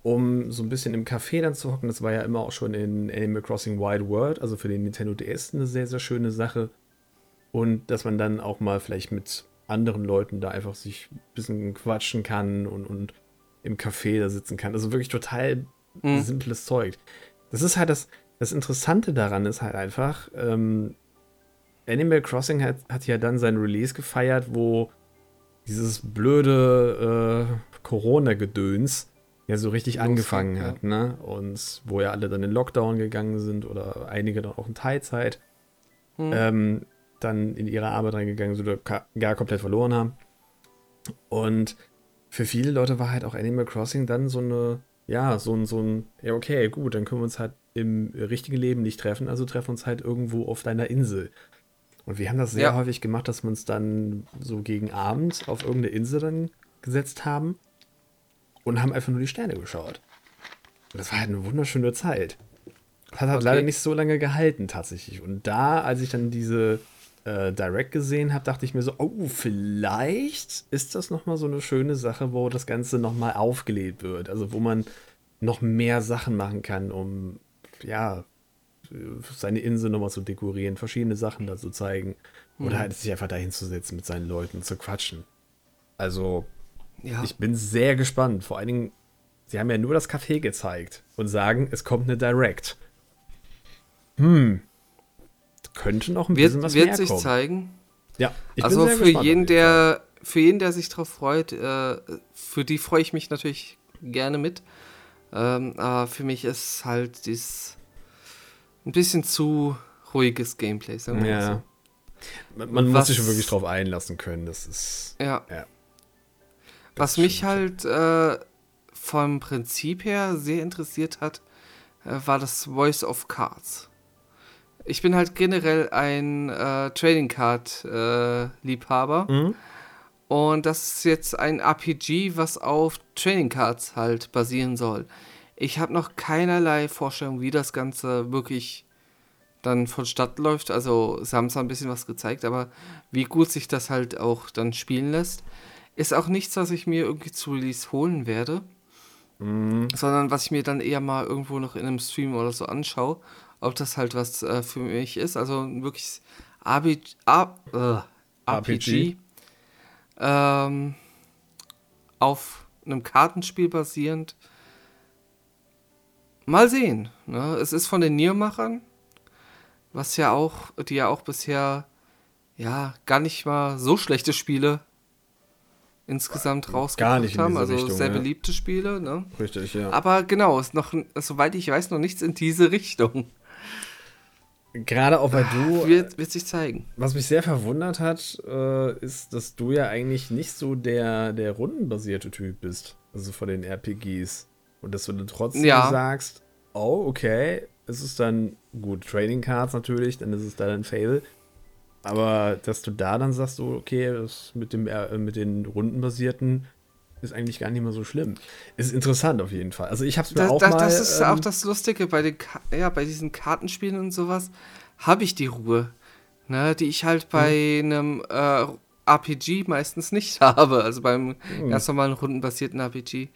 um so ein bisschen im Café dann zu hocken. Das war ja immer auch schon in Animal Crossing Wild World, also für den Nintendo DS eine sehr, sehr schöne Sache. Und dass man dann auch mal vielleicht mit anderen Leuten da einfach sich ein bisschen quatschen kann und, und im Café da sitzen kann. Also wirklich total mhm. simples Zeug. Das ist halt das, das Interessante daran ist halt einfach, ähm, Animal Crossing hat, hat ja dann sein Release gefeiert, wo dieses blöde äh, Corona-Gedöns ja so richtig angefangen hat, ja. ne? Und wo ja alle dann in Lockdown gegangen sind oder einige dann auch in Teilzeit hm. ähm, dann in ihre Arbeit reingegangen sind oder gar komplett verloren haben. Und für viele Leute war halt auch Animal Crossing dann so eine, ja, so ein, so ein, ja, okay, gut, dann können wir uns halt im richtigen Leben nicht treffen, also treffen wir uns halt irgendwo auf deiner Insel. Und wir haben das sehr ja. häufig gemacht, dass wir uns dann so gegen Abend auf irgendeine Insel dann gesetzt haben und haben einfach nur die Sterne geschaut. Und das war halt eine wunderschöne Zeit. Das hat halt okay. leider nicht so lange gehalten tatsächlich. Und da, als ich dann diese äh, Direct gesehen habe, dachte ich mir so, oh, vielleicht ist das nochmal so eine schöne Sache, wo das Ganze nochmal aufgelebt wird. Also wo man noch mehr Sachen machen kann, um ja, seine Insel nochmal zu dekorieren, verschiedene Sachen da zu zeigen. Oder mhm. halt sich einfach dahin zu setzen mit seinen Leuten zu quatschen. Also, ja. ich bin sehr gespannt. Vor allen Dingen, sie haben ja nur das Café gezeigt und sagen, es kommt eine Direct. Hm. Könnte noch ein wird, bisschen was wird mehr sich kommen. zeigen. Ja, ich also bin sehr für jeden, der für jeden, der sich darauf freut, äh, für die freue ich mich natürlich gerne mit. Ähm, aber für mich ist halt dieses ein bisschen zu ruhiges Gameplay, sagen wir ja. so. Man, man muss sich schon wirklich drauf einlassen können. Das ist. Ja. ja. Was mich halt äh, vom Prinzip her sehr interessiert hat, äh, war das Voice of Cards. Ich bin halt generell ein äh, Trading Card äh, Liebhaber. Mhm. Und das ist jetzt ein RPG, was auf Trading Cards halt basieren soll. Ich habe noch keinerlei Vorstellung, wie das Ganze wirklich dann vonstatten läuft. Also, sie haben zwar ein bisschen was gezeigt, aber wie gut sich das halt auch dann spielen lässt, ist auch nichts, was ich mir irgendwie zu Release holen werde. Mhm. Sondern was ich mir dann eher mal irgendwo noch in einem Stream oder so anschaue, ob das halt was äh, für mich ist. Also wirklich RB, R, äh, RPG, RPG. Ähm, auf einem Kartenspiel basierend Mal sehen. Ne? Es ist von den Niermachern, was ja auch, die ja auch bisher ja gar nicht mal so schlechte Spiele insgesamt rausgebracht haben. Also Richtung, sehr ja. beliebte Spiele. Ne? Richtig, ja. Aber genau, ist noch, soweit ich weiß, noch nichts in diese Richtung. Gerade auch weil du. Wird, wird sich zeigen. Was mich sehr verwundert hat, äh, ist, dass du ja eigentlich nicht so der, der rundenbasierte Typ bist. Also von den RPGs. Und dass du dann trotzdem ja. sagst, oh, okay, es ist dann gut, Trading Cards natürlich, dann ist es dann ein Fail. Aber dass du da dann sagst, so, okay, das mit, dem, äh, mit den rundenbasierten ist eigentlich gar nicht mehr so schlimm. Ist interessant auf jeden Fall. Also ich hab's mir das, auch das, mal... Das ist ähm, auch das Lustige, bei, den, ja, bei diesen Kartenspielen und sowas habe ich die Ruhe, ne, die ich halt bei mhm. einem äh, RPG meistens nicht habe. Also beim mhm. ganz normalen rundenbasierten RPG.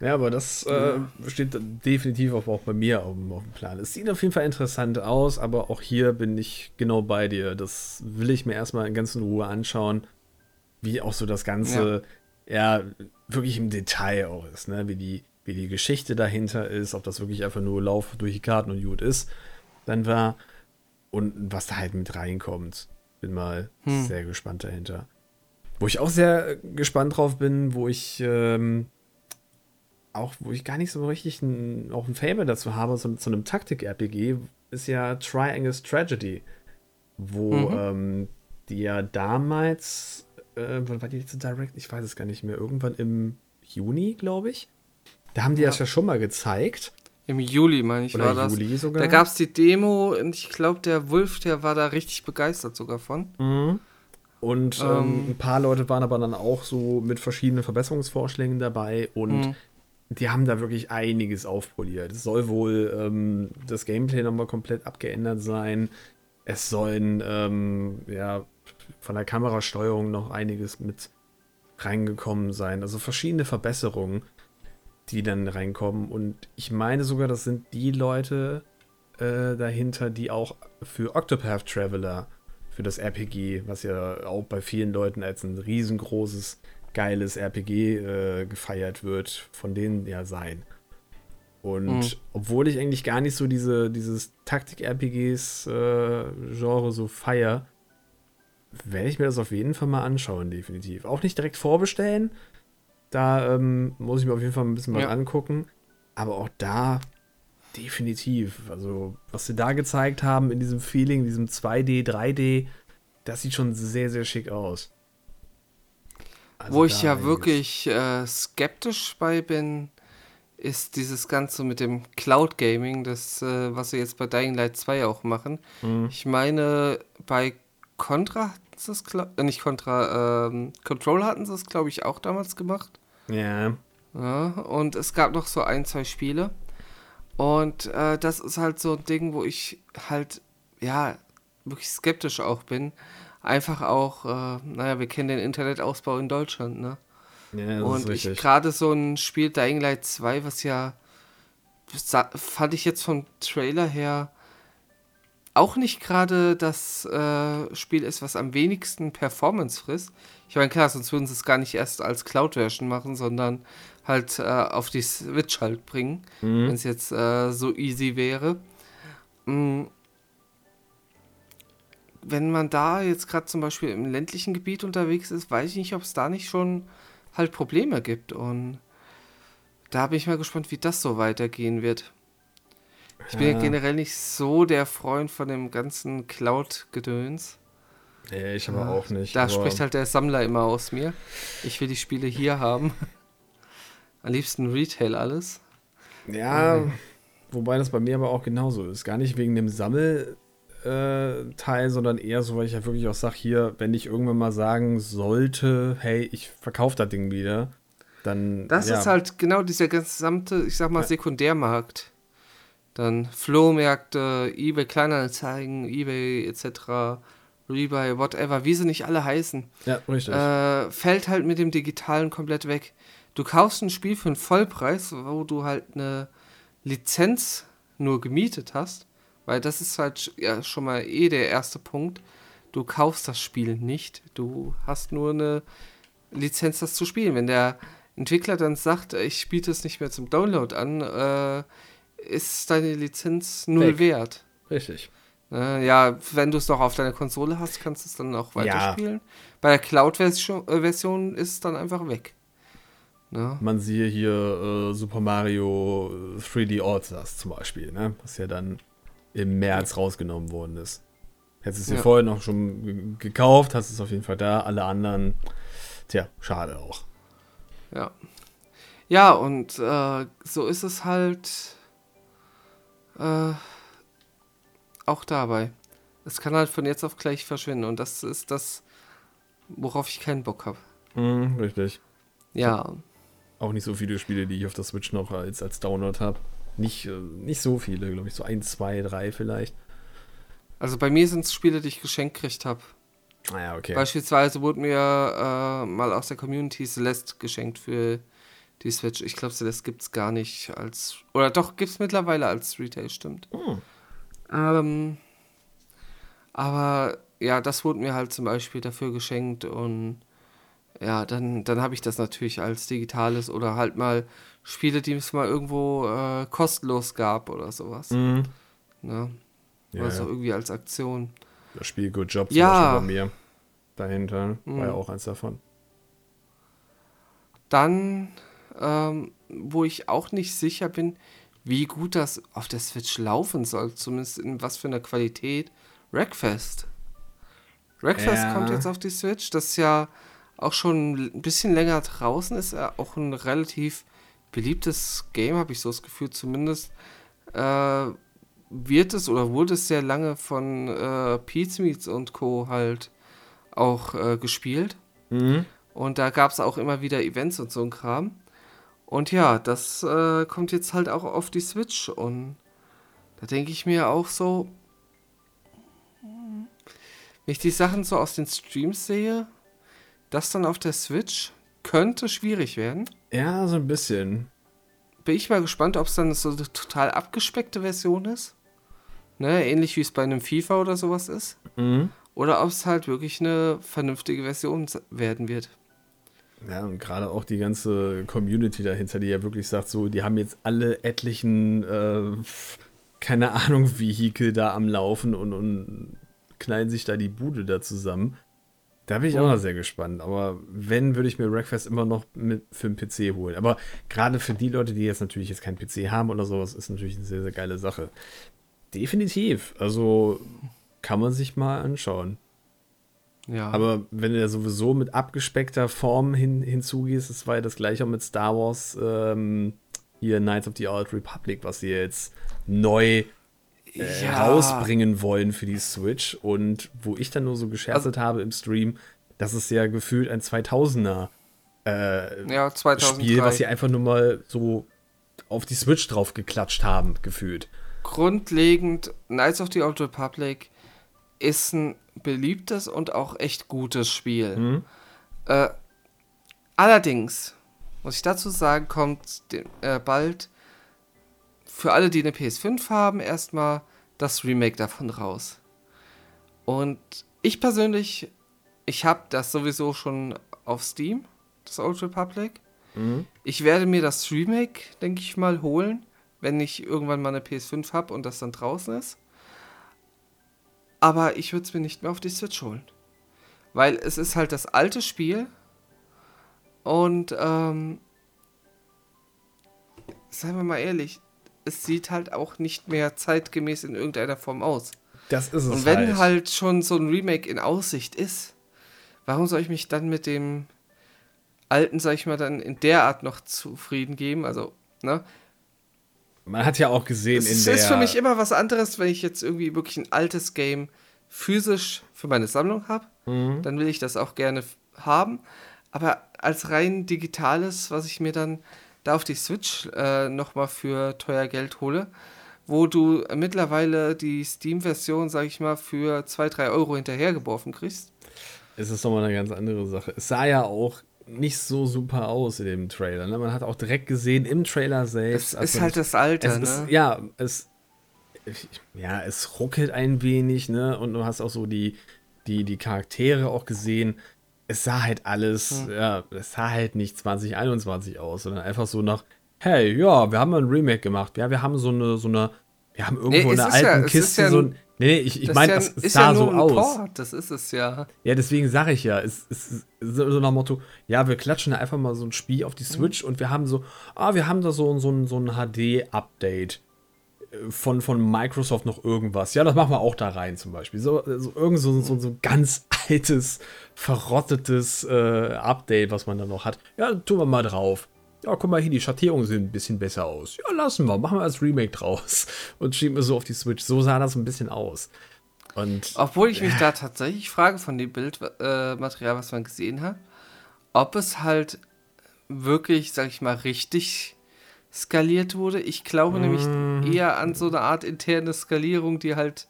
Ja, aber das äh, steht definitiv auch, auch bei mir auf, auf, dem Plan. Es sieht auf jeden Fall interessant aus, aber auch hier bin ich genau bei dir. Das will ich mir erstmal in ganzer Ruhe anschauen, wie auch so das Ganze, ja, ja wirklich im Detail auch ist, ne? Wie die, wie die Geschichte dahinter ist, ob das wirklich einfach nur Lauf durch die Karten und gut ist, dann war. Und was da halt mit reinkommt. Bin mal hm. sehr gespannt dahinter. Wo ich auch sehr gespannt drauf bin, wo ich ähm, auch, wo ich gar nicht so richtig ein, auch ein Fable dazu habe, so, zu einem Taktik-RPG, ist ja Triangles Tragedy, wo mhm. ähm, die ja damals, äh, wann war die letzte Direct? Ich weiß es gar nicht mehr, irgendwann im Juni, glaube ich. Da haben die ja. das ja schon mal gezeigt. Im Juli, meine ich, Oder war Juli das. Sogar. Da gab es die Demo und ich glaube, der Wolf, der war da richtig begeistert sogar von. Mhm. Und ähm, ähm, ein paar Leute waren aber dann auch so mit verschiedenen Verbesserungsvorschlägen dabei und mhm die haben da wirklich einiges aufpoliert. Es soll wohl ähm, das Gameplay nochmal komplett abgeändert sein. Es sollen ähm, ja von der Kamerasteuerung noch einiges mit reingekommen sein. Also verschiedene Verbesserungen, die dann reinkommen. Und ich meine sogar, das sind die Leute äh, dahinter, die auch für Octopath Traveler, für das RPG, was ja auch bei vielen Leuten als ein riesengroßes, geiles RPG äh, gefeiert wird, von denen ja sein. Und mhm. obwohl ich eigentlich gar nicht so diese, dieses Taktik-RPGs-Genre äh, so feier, werde ich mir das auf jeden Fall mal anschauen, definitiv. Auch nicht direkt vorbestellen. Da ähm, muss ich mir auf jeden Fall ein bisschen ja. was angucken. Aber auch da definitiv. Also, was sie da gezeigt haben in diesem Feeling, diesem 2D, 3D, das sieht schon sehr, sehr schick aus. Also Wo ich ja wirklich äh, skeptisch bei bin, ist dieses Ganze mit dem Cloud Gaming, das, äh, was sie jetzt bei Dying Light 2 auch machen. Mhm. Ich meine, bei Contra sie es, äh, nicht Contra, ähm, Control hatten sie es, glaube ich, auch damals gemacht. Ja. ja. Und es gab noch so ein, zwei Spiele. Und äh, das ist halt so ein Ding, wo ich halt, ja, wirklich skeptisch auch bin. Einfach auch, äh, naja, wir kennen den Internetausbau in Deutschland, ne? Ja, das Und ist richtig. gerade so ein Spiel Dying Light 2, was ja, fand ich jetzt vom Trailer her auch nicht gerade das äh, Spiel ist, was am wenigsten Performance frisst. Ich meine, klar, sonst würden sie es gar nicht erst als Cloud-Version machen, sondern halt äh, auf die Switch halt bringen, mhm. wenn es jetzt äh, so easy wäre. Mhm. Wenn man da jetzt gerade zum Beispiel im ländlichen Gebiet unterwegs ist, weiß ich nicht, ob es da nicht schon halt Probleme gibt. Und da bin ich mal gespannt, wie das so weitergehen wird. Ich bin ja. generell nicht so der Freund von dem ganzen Cloud-Gedöns. Nee, ich aber ja, auch nicht. Da spricht halt der Sammler immer aus mir. Ich will die Spiele hier haben. Am liebsten Retail alles. Ja, okay. wobei das bei mir aber auch genauso ist. Gar nicht wegen dem Sammelteil, äh, sondern eher so, weil ich ja wirklich auch sage, hier, wenn ich irgendwann mal sagen sollte, hey, ich verkaufe das Ding wieder, dann. Das ja. ist halt genau dieser gesamte, ich sag mal, Sekundärmarkt. Dann Flohmärkte, eBay Kleinanzeigen, eBay etc., Rebuy, whatever, wie sie nicht alle heißen. Ja, richtig. Äh, fällt halt mit dem Digitalen komplett weg. Du kaufst ein Spiel für einen Vollpreis, wo du halt eine Lizenz nur gemietet hast, weil das ist halt ja schon mal eh der erste Punkt. Du kaufst das Spiel nicht, du hast nur eine Lizenz, das zu spielen. Wenn der Entwickler dann sagt, ich biete es nicht mehr zum Download an, äh, ist deine Lizenz null Weg. wert. Richtig. Äh, ja, wenn du es noch auf deiner Konsole hast, kannst du es dann auch weiterspielen. Ja. Bei der Cloud-Version äh, ist es dann einfach weg. Ne? Man siehe hier äh, Super Mario 3D All-Stars zum Beispiel, ne? was ja dann im März ja. rausgenommen worden ist. Hättest es dir ja. vorher noch schon gekauft, hast es auf jeden Fall da. Alle anderen, tja, schade auch. Ja. Ja, und äh, so ist es halt äh, auch dabei. Es kann halt von jetzt auf gleich verschwinden und das ist das, worauf ich keinen Bock habe. Mm, richtig. Ja. Auch nicht so viele Spiele, die ich auf der Switch noch als, als Download habe. Nicht, äh, nicht so viele, glaube ich. So ein, zwei, drei vielleicht. Also bei mir sind es Spiele, die ich geschenkt gekriegt habe. Ah ja, okay. Beispielsweise wurde mir äh, mal aus der Community Celeste geschenkt für die Switch. Ich glaube, das gibt es gar nicht als. Oder doch, gibt es mittlerweile als Retail, stimmt. Hm. Ähm, aber ja, das wurde mir halt zum Beispiel dafür geschenkt und ja, dann, dann habe ich das natürlich als digitales oder halt mal Spiele, die es mal irgendwo äh, kostenlos gab oder sowas. Mhm. Ne? Ja, oder so ja. irgendwie als Aktion. Das Spiel Good Job zum ja. Beispiel bei mir dahinter mhm. war ja auch eins davon. Dann ähm, wo ich auch nicht sicher bin, wie gut das auf der Switch laufen soll, zumindest in was für einer Qualität. Wreckfest. Wreckfest ja. kommt jetzt auf die Switch, das ist ja auch schon ein bisschen länger draußen ist, ja auch ein relativ beliebtes Game, habe ich so das Gefühl, zumindest äh, wird es oder wurde es sehr lange von äh, Pizmeets und Co. halt auch äh, gespielt. Mhm. Und da gab es auch immer wieder Events und so ein Kram. Und ja, das äh, kommt jetzt halt auch auf die Switch und da denke ich mir auch so, wenn ich die Sachen so aus den Streams sehe, das dann auf der Switch könnte schwierig werden. Ja, so ein bisschen. Bin ich mal gespannt, ob es dann so eine total abgespeckte Version ist. Ne, ähnlich wie es bei einem FIFA oder sowas ist. Mhm. Oder ob es halt wirklich eine vernünftige Version werden wird. Ja, und gerade auch die ganze Community dahinter, die ja wirklich sagt, so, die haben jetzt alle etlichen, äh, keine Ahnung, Vehikel da am Laufen und, und knallen sich da die Bude da zusammen. Da bin ich auch noch sehr gespannt. Aber wenn, würde ich mir Wreckfest immer noch mit für den PC holen. Aber gerade für die Leute, die jetzt natürlich jetzt keinen PC haben oder sowas, ist natürlich eine sehr, sehr geile Sache. Definitiv. Also kann man sich mal anschauen. Ja. Aber wenn du ja sowieso mit abgespeckter Form hin, hinzugehst, das war ja das gleiche auch mit Star Wars, ähm, hier Knights of the Old Republic, was sie jetzt neu äh, ja. rausbringen wollen für die Switch und wo ich dann nur so gescherzelt also, habe im Stream, das ist ja gefühlt ein 2000er äh, ja, Spiel, was sie einfach nur mal so auf die Switch drauf geklatscht haben, gefühlt. Grundlegend, Knights of the Old Republic ist ein beliebtes und auch echt gutes Spiel. Mhm. Äh, allerdings, muss ich dazu sagen, kommt äh, bald für alle, die eine PS5 haben, erstmal das Remake davon raus. Und ich persönlich, ich habe das sowieso schon auf Steam, das Old Republic. Mhm. Ich werde mir das Remake, denke ich mal, holen, wenn ich irgendwann mal eine PS5 habe und das dann draußen ist. Aber ich würde es mir nicht mehr auf die Switch holen. Weil es ist halt das alte Spiel. Und ähm, seien wir mal ehrlich, es sieht halt auch nicht mehr zeitgemäß in irgendeiner Form aus. Das ist es. Und wenn halt. halt schon so ein Remake in Aussicht ist, warum soll ich mich dann mit dem alten, sag ich mal, dann in der Art noch zufrieden geben? Also, ne? Man hat ja auch gesehen es in der. Es ist für mich immer was anderes, wenn ich jetzt irgendwie wirklich ein altes Game physisch für meine Sammlung habe. Mhm. Dann will ich das auch gerne haben. Aber als rein digitales, was ich mir dann da auf die Switch äh, nochmal für teuer Geld hole, wo du mittlerweile die Steam-Version, sag ich mal, für 2, 3 Euro hinterhergeworfen kriegst. Es ist nochmal eine ganz andere Sache. Es sah ja auch nicht so super aus in dem Trailer. Ne? Man hat auch direkt gesehen im Trailer selbst. Es ist halt das Alter, es ne? Ist, ja, es, ja, es ruckelt ein wenig, ne? Und du hast auch so die, die, die Charaktere auch gesehen es sah halt alles, hm. ja, es sah halt nicht 2021 aus, sondern einfach so nach, hey, ja, wir haben ein Remake gemacht. Ja, wir haben so eine, so eine, wir haben irgendwo nee, in einer alten ja, Kiste ja so ein. Nee, ich, ich meine, es, es sah so aus. Port, das ist es ja. Ja, deswegen sage ich ja, es ist so, nach Motto, ja, wir klatschen da einfach mal so ein Spiel auf die hm. Switch mhm. und wir haben so, ah, wir haben da so, so, so ein HD-Update von, von Microsoft noch irgendwas. Ja, das machen wir auch da rein zum Beispiel. So, so irgend so, so, so ganz altes, verrottetes äh, Update, was man da noch hat. Ja, tun wir mal drauf. Ja, guck mal hier, die Schattierungen sehen ein bisschen besser aus. Ja, lassen wir, machen wir als Remake draus. Und schieben wir so auf die Switch. So sah das ein bisschen aus. Und, Obwohl ich mich da tatsächlich frage von dem Bildmaterial, äh, was man gesehen hat, ob es halt wirklich, sag ich mal, richtig skaliert wurde. Ich glaube nämlich mhm. eher an so eine Art interne Skalierung, die halt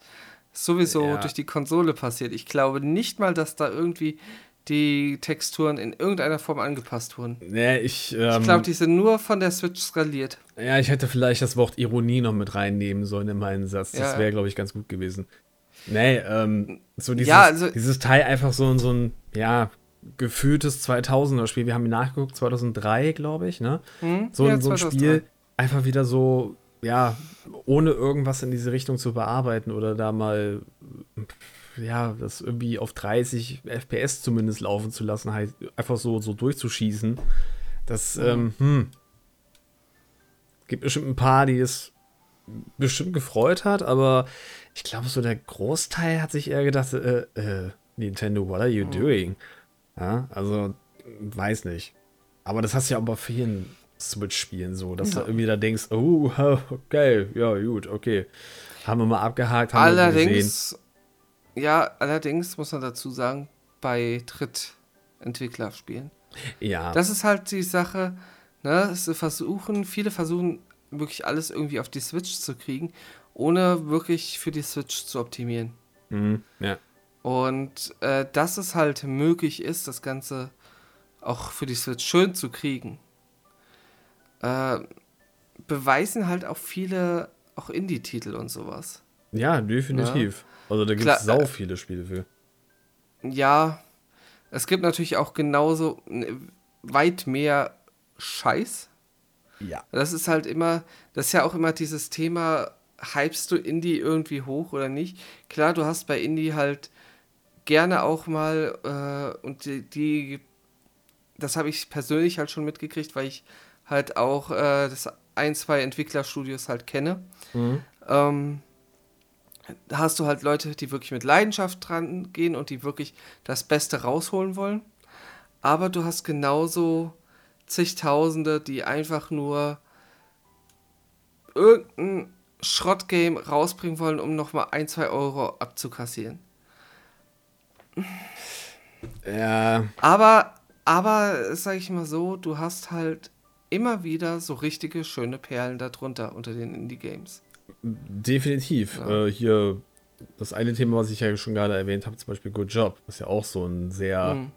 sowieso ja. durch die Konsole passiert. Ich glaube nicht mal, dass da irgendwie die Texturen in irgendeiner Form angepasst wurden. Nee, ich, ähm, ich glaube, die sind nur von der Switch skaliert. Ja, ich hätte vielleicht das Wort Ironie noch mit reinnehmen sollen in meinen Satz. Das ja. wäre, glaube ich, ganz gut gewesen. Nee, ähm, so dieses, ja, also, dieses Teil einfach so, so ein, ja, gefühltes 2000er Spiel. Wir haben ihn nachgeguckt, 2003, glaube ich, ne? Hm? So, ja, so ein Spiel, einfach wieder so, ja, ohne irgendwas in diese Richtung zu bearbeiten oder da mal, ja, das irgendwie auf 30 FPS zumindest laufen zu lassen, halt einfach so, so durchzuschießen. Das, ähm, hm. Gibt bestimmt ein paar, die es bestimmt gefreut hat, aber ich glaube, so der Großteil hat sich eher gedacht, äh, äh, Nintendo, what are you doing? Ja, also, weiß nicht. Aber das hast du ja auch bei vielen Switch-Spielen so, dass ja. du irgendwie da denkst, oh, okay, ja, gut, okay. Haben wir mal abgehakt, haben allerdings, wir gesehen. Ja, allerdings muss man dazu sagen, bei Drittentwicklerspielen. Ja. Das ist halt die Sache, ne, sie versuchen, viele versuchen wirklich alles irgendwie auf die Switch zu kriegen, ohne wirklich für die Switch zu optimieren. Mhm, ja. Und äh, dass es halt möglich ist, das Ganze auch für die Switch schön zu kriegen, äh, beweisen halt auch viele, auch Indie-Titel und sowas. Ja, definitiv. Ja. Also da gibt es sau äh, viele Spiele für. Ja, es gibt natürlich auch genauso weit mehr Scheiß. Ja. Das ist halt immer, das ist ja auch immer dieses Thema, hypst du Indie irgendwie hoch oder nicht? Klar, du hast bei Indie halt gerne auch mal, äh, und die, die das habe ich persönlich halt schon mitgekriegt, weil ich halt auch äh, das ein, zwei Entwicklerstudios halt kenne. Mhm. Ähm, hast du halt Leute, die wirklich mit Leidenschaft dran gehen und die wirklich das Beste rausholen wollen. Aber du hast genauso zigtausende, die einfach nur irgendein Schrottgame rausbringen wollen, um nochmal ein, zwei Euro abzukassieren. Ja. Aber, aber, sag ich mal so, du hast halt immer wieder so richtige schöne Perlen darunter unter den Indie-Games. Definitiv. Ja. Äh, hier das eine Thema, was ich ja schon gerade erwähnt habe, zum Beispiel Good Job, was ja auch so ein sehr mhm.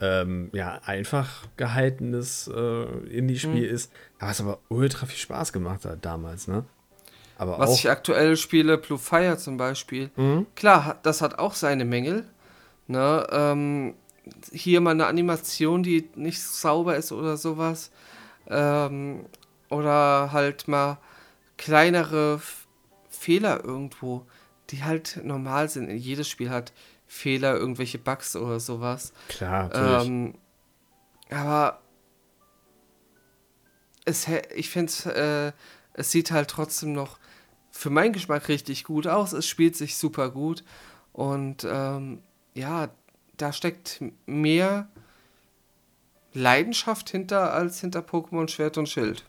ähm, ja, einfach gehaltenes äh, Indie-Spiel mhm. ist, was aber ultra viel Spaß gemacht hat damals, ne? Aber was ich aktuell spiele, Blue Fire zum Beispiel, mhm. klar, das hat auch seine Mängel. Ne? Ähm, hier mal eine Animation, die nicht sauber ist oder sowas. Ähm, oder halt mal kleinere Fehler irgendwo, die halt normal sind. Jedes Spiel hat Fehler, irgendwelche Bugs oder sowas. Klar, natürlich. Ähm, aber es, ich finde, äh, es sieht halt trotzdem noch für meinen Geschmack richtig gut aus. Es spielt sich super gut. Und ähm, ja, da steckt mehr Leidenschaft hinter als hinter Pokémon Schwert und Schild.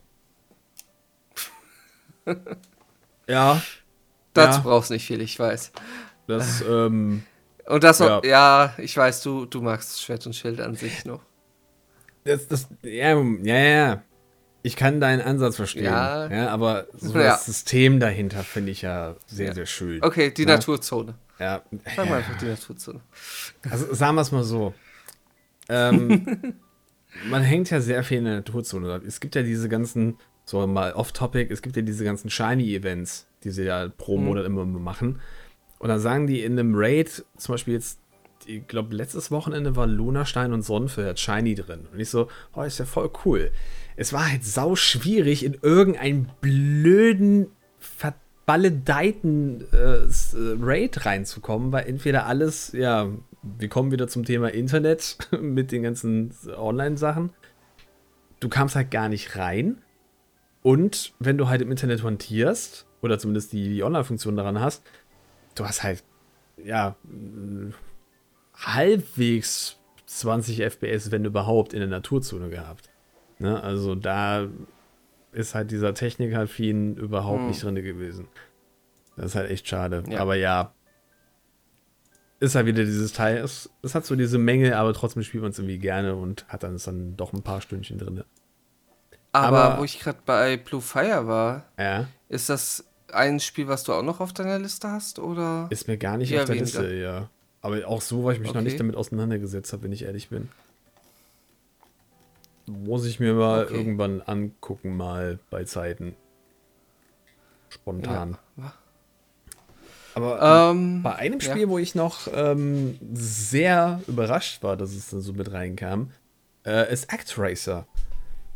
ja. Dazu ja. brauchst nicht viel, ich weiß. Das, ähm, Und das, ja. ja, ich weiß, du, du magst Schwert und Schild an sich noch. Das, das, ja, ja, ja. Ich kann deinen Ansatz verstehen. Ja. ja aber so ja. das System dahinter finde ich ja sehr, sehr schön. Okay, die ja? Naturzone. Ja. Sag mal einfach die Naturzone. Also sagen wir es mal so. Ähm, man hängt ja sehr viel in der Naturzone. Es gibt ja diese ganzen, so mal off-topic, es gibt ja diese ganzen Shiny-Events, die sie ja pro mhm. Monat immer machen. Und dann sagen die in einem Raid, zum Beispiel jetzt, ich glaube, letztes Wochenende war Lunastein und Sonnenfeld Shiny drin. Und ich so, oh, ist ja voll cool es war halt sau schwierig, in irgendeinen blöden, verbaledeiten äh, Raid reinzukommen, weil entweder alles, ja, wir kommen wieder zum Thema Internet mit den ganzen Online-Sachen. Du kamst halt gar nicht rein. Und wenn du halt im Internet hantierst, oder zumindest die, die Online-Funktion daran hast, du hast halt, ja, halbwegs 20 FPS, wenn überhaupt, in der Naturzone gehabt. Ne? Also da ist halt dieser Technik-Affin überhaupt hm. nicht drin gewesen. Das ist halt echt schade. Ja. Aber ja, ist halt wieder dieses Teil. Es, es hat so diese Menge, aber trotzdem spielt man es irgendwie gerne und hat dann, dann doch ein paar Stündchen drin. Aber, aber wo ich gerade bei Blue Fire war, ja. ist das ein Spiel, was du auch noch auf deiner Liste hast? Oder? Ist mir gar nicht auf der weniger. Liste, ja. Aber auch so, weil ich mich okay. noch nicht damit auseinandergesetzt habe, wenn ich ehrlich bin. Muss ich mir mal okay. irgendwann angucken, mal bei Zeiten. Spontan. Ja. Aber ähm, bei einem Spiel, ja. wo ich noch ähm, sehr überrascht war, dass es dann so mit reinkam, äh, ist Actracer.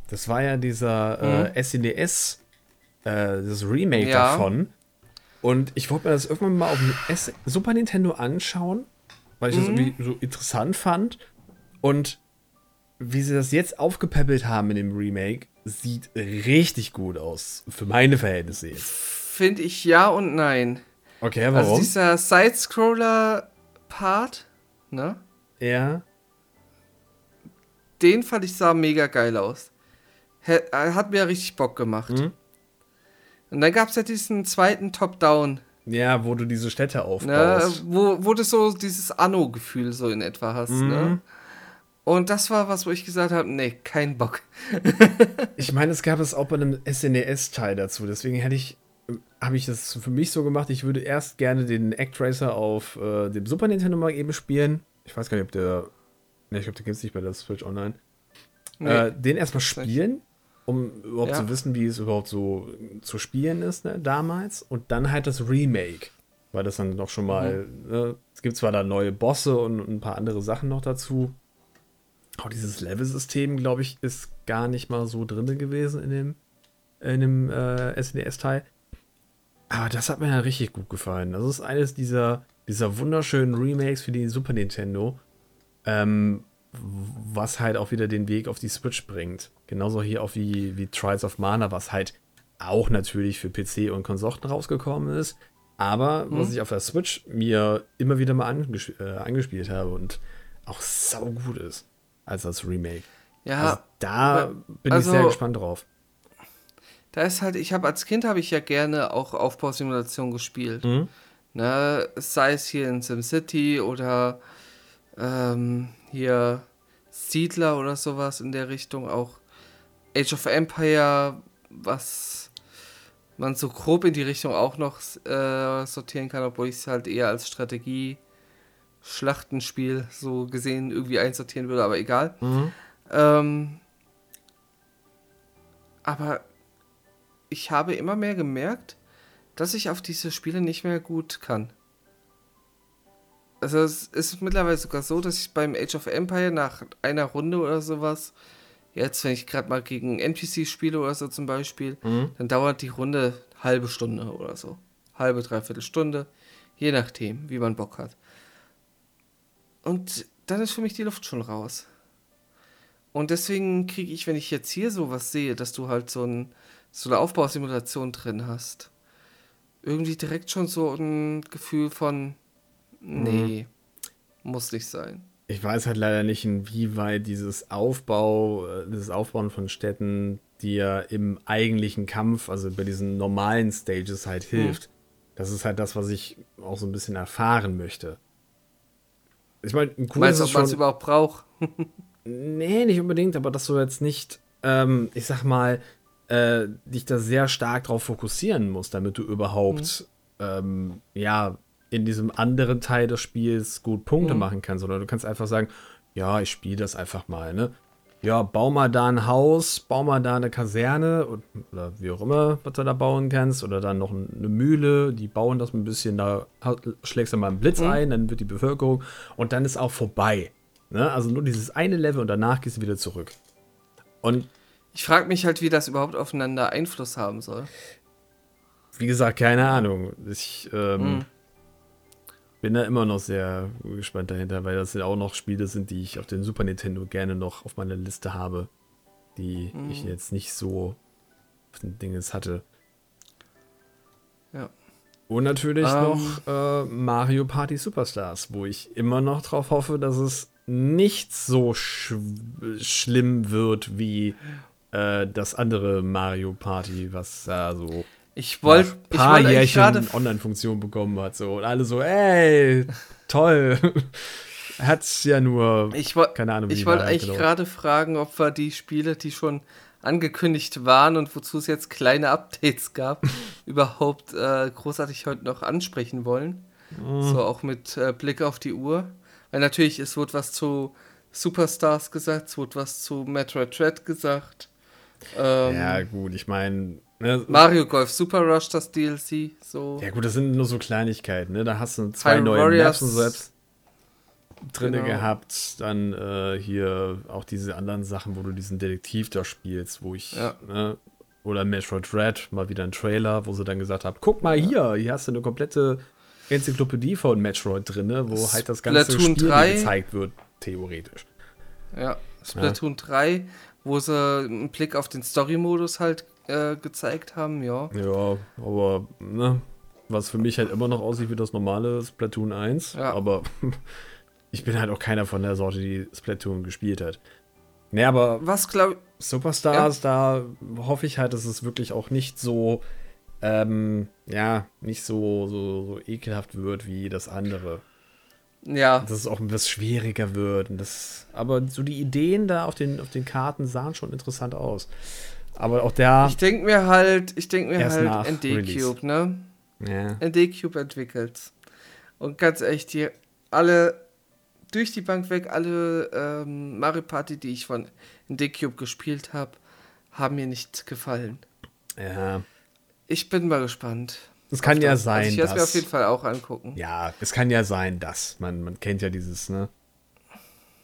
Das war ja dieser äh, mhm. SNES, äh, das Remake ja. davon. Und ich wollte mir das irgendwann mal auf dem S Super Nintendo anschauen, weil ich mhm. das irgendwie so interessant fand. Und wie sie das jetzt aufgepäppelt haben in dem Remake, sieht richtig gut aus. Für meine Verhältnisse jetzt. Finde ich ja und nein. Okay, warum? Also dieser Side-Scroller-Part, ne? Ja. Den fand ich sah mega geil aus. Hat mir richtig Bock gemacht. Mhm. Und dann gab es ja diesen zweiten Top-Down. Ja, wo du diese Städte aufbaust. Ne? Wo, wo du so dieses Anno-Gefühl so in etwa hast, ne? mhm. ne? Und das war was, wo ich gesagt habe, nee, kein Bock. ich meine, es gab es auch bei einem SNES-Teil dazu, deswegen hätte ich habe ich das für mich so gemacht, ich würde erst gerne den Actracer auf äh, dem Super Nintendo mal eben spielen. Ich weiß gar nicht, ob der. Ne, ich glaube, der gibt es nicht bei der Switch Online. Nee, äh, den erstmal spielen, um überhaupt ja. zu wissen, wie es überhaupt so zu spielen ist, ne, damals. Und dann halt das Remake. Weil das dann doch schon mal. Mhm. Ne, es gibt zwar da neue Bosse und, und ein paar andere Sachen noch dazu. Auch dieses Level-System, glaube ich, ist gar nicht mal so drin gewesen in dem, in dem äh, SNES-Teil. Aber das hat mir ja richtig gut gefallen. Das ist eines dieser, dieser wunderschönen Remakes für die Super Nintendo, ähm, was halt auch wieder den Weg auf die Switch bringt. Genauso hier auch wie, wie Trials of Mana, was halt auch natürlich für PC und Konsorten rausgekommen ist. Aber mhm. was ich auf der Switch mir immer wieder mal anges äh, angespielt habe und auch sau gut ist als das Remake. Ja. Also da bin also, ich sehr gespannt drauf da ist halt, ich habe als Kind habe ich ja gerne auch Aufbausimulation gespielt. Mhm. Ne, sei es hier in SimCity oder ähm, hier Siedler oder sowas in der Richtung, auch Age of Empire, was man so grob in die Richtung auch noch äh, sortieren kann, obwohl ich es halt eher als Strategie Schlachtenspiel so gesehen irgendwie einsortieren würde, aber egal. Mhm. Ähm, aber ich habe immer mehr gemerkt, dass ich auf diese Spiele nicht mehr gut kann. Also es ist mittlerweile sogar so, dass ich beim Age of Empire nach einer Runde oder sowas, jetzt wenn ich gerade mal gegen NPC spiele oder so zum Beispiel, mhm. dann dauert die Runde halbe Stunde oder so. Halbe, dreiviertel Stunde, je nachdem, wie man Bock hat. Und dann ist für mich die Luft schon raus. Und deswegen kriege ich, wenn ich jetzt hier sowas sehe, dass du halt so ein so eine Aufbausimulation drin hast, irgendwie direkt schon so ein Gefühl von, nee, mhm. muss nicht sein. Ich weiß halt leider nicht, inwieweit dieses Aufbau, äh, dieses Aufbauen von Städten dir im eigentlichen Kampf, also bei diesen normalen Stages halt mhm. hilft. Mhm. Das ist halt das, was ich auch so ein bisschen erfahren möchte. Ich meine, cool Meinst du, ob man es überhaupt braucht? nee, nicht unbedingt, aber dass du jetzt nicht, ähm, ich sag mal, äh, dich da sehr stark drauf fokussieren musst, damit du überhaupt, mhm. ähm, ja, in diesem anderen Teil des Spiels gut Punkte mhm. machen kannst. Oder du kannst einfach sagen, ja, ich spiele das einfach mal, ne? Ja, bau mal da ein Haus, bau mal da eine Kaserne oder wie auch immer, was du da bauen kannst. Oder dann noch eine Mühle, die bauen das ein bisschen, da schlägst du mal einen Blitz mhm. ein, dann wird die Bevölkerung und dann ist auch vorbei. Ne? Also nur dieses eine Level und danach gehst du wieder zurück. Und ich frage mich halt, wie das überhaupt aufeinander Einfluss haben soll. Wie gesagt, keine Ahnung. Ich ähm, mm. Bin da immer noch sehr gespannt dahinter, weil das ja auch noch Spiele sind, die ich auf dem Super Nintendo gerne noch auf meiner Liste habe, die mm. ich jetzt nicht so auf den Dinges hatte. Ja. Und natürlich. Ähm. noch äh, Mario Party Superstars, wo ich immer noch drauf hoffe, dass es nicht so sch schlimm wird wie äh, das andere Mario Party, was ja so ich wollte ein paar wollt Jährchen Online-Funktion bekommen hat. So. Und alle so, ey, toll. Hat's ja nur, ich keine Ahnung. Wie ich wollte eigentlich gerade fragen, ob wir die Spiele, die schon angekündigt waren und wozu es jetzt kleine Updates gab, überhaupt äh, großartig heute noch ansprechen wollen. Mm. So auch mit äh, Blick auf die Uhr. Weil natürlich, es wurde was zu Superstars gesagt, es wurde was zu Metroid Dread gesagt. Ähm, ja, gut, ich meine. Ne, Mario Golf Super Rush, das DLC, so. Ja, gut, das sind nur so Kleinigkeiten, ne? Da hast du zwei Hyrule neue Warriors. Maps selbst drin genau. gehabt. Dann äh, hier auch diese anderen Sachen, wo du diesen Detektiv da spielst, wo ich. Ja. Ne, oder Metroid Red, mal wieder ein Trailer, wo sie dann gesagt haben: guck mal hier, hier hast du eine komplette Enzyklopädie von Metroid drin, wo halt das ganze Splatoon Spiel 3. gezeigt wird, theoretisch. Ja, Splatoon ja. 3 wo sie einen Blick auf den Story-Modus halt äh, gezeigt haben, ja. Ja, aber ne, was für mich halt immer noch aussieht wie das normale Splatoon 1, ja. aber ich bin halt auch keiner von der Sorte, die Splatoon gespielt hat. Ne, aber was glaube Superstars, ja. da hoffe ich halt, dass es wirklich auch nicht so ähm, ja, nicht so, so, so ekelhaft wird wie das andere. Ja. Dass es auch etwas schwieriger wird. Und das, aber so die Ideen da auf den, auf den Karten sahen schon interessant aus. Aber auch der. Ich denke mir halt, ich denke mir halt ND-Cube, ne? Ja. ND-Cube entwickelt. Und ganz ehrlich, die alle durch die Bank weg, alle ähm, Mario Party, die ich von ND-Cube gespielt habe, haben mir nicht gefallen. Ja. Ich bin mal gespannt. Es kann ja sein. Also ich werde es mir auf jeden Fall auch angucken. Ja, es kann ja sein, dass. Man, man kennt ja dieses, ne?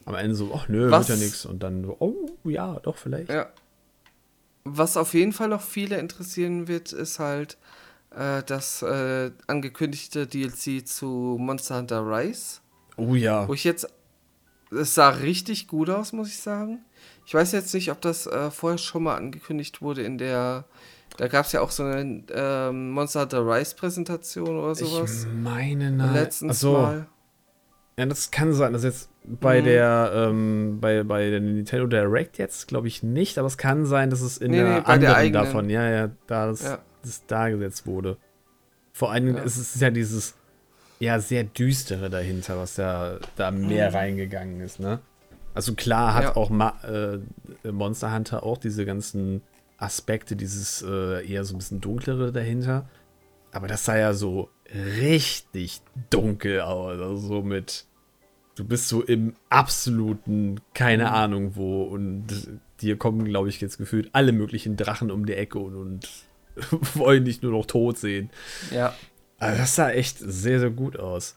Am Ende so, ach nö, Was? wird ja nichts. Und dann so, oh ja, doch, vielleicht. Ja. Was auf jeden Fall noch viele interessieren wird, ist halt äh, das äh, angekündigte DLC zu Monster Hunter Rise. Oh ja. Wo ich jetzt. Es sah richtig gut aus, muss ich sagen. Ich weiß jetzt nicht, ob das äh, vorher schon mal angekündigt wurde in der. Da gab es ja auch so eine ähm, Monster Hunter Rise Präsentation oder sowas. Ich meine, nein. Letztens so. Mal. Ja, das kann sein, dass jetzt bei mhm. der ähm, bei, bei der Nintendo Direct jetzt glaube ich nicht, aber es kann sein, dass es in nee, der nee, anderen der davon, ja, ja, da das, ja. das dargesetzt wurde. Vor allem ja. ist es ja dieses ja sehr düstere dahinter, was da da mehr mhm. reingegangen ist, ne? Also klar hat ja. auch Ma äh, Monster Hunter auch diese ganzen Aspekte, dieses äh, eher so ein bisschen dunklere dahinter. Aber das sah ja so richtig dunkel aus. Also so mit. Du bist so im absoluten, keine mhm. Ahnung wo. Und dir kommen, glaube ich, jetzt gefühlt alle möglichen Drachen um die Ecke und, und wollen dich nur noch tot sehen. Ja. Also das sah echt sehr, sehr gut aus.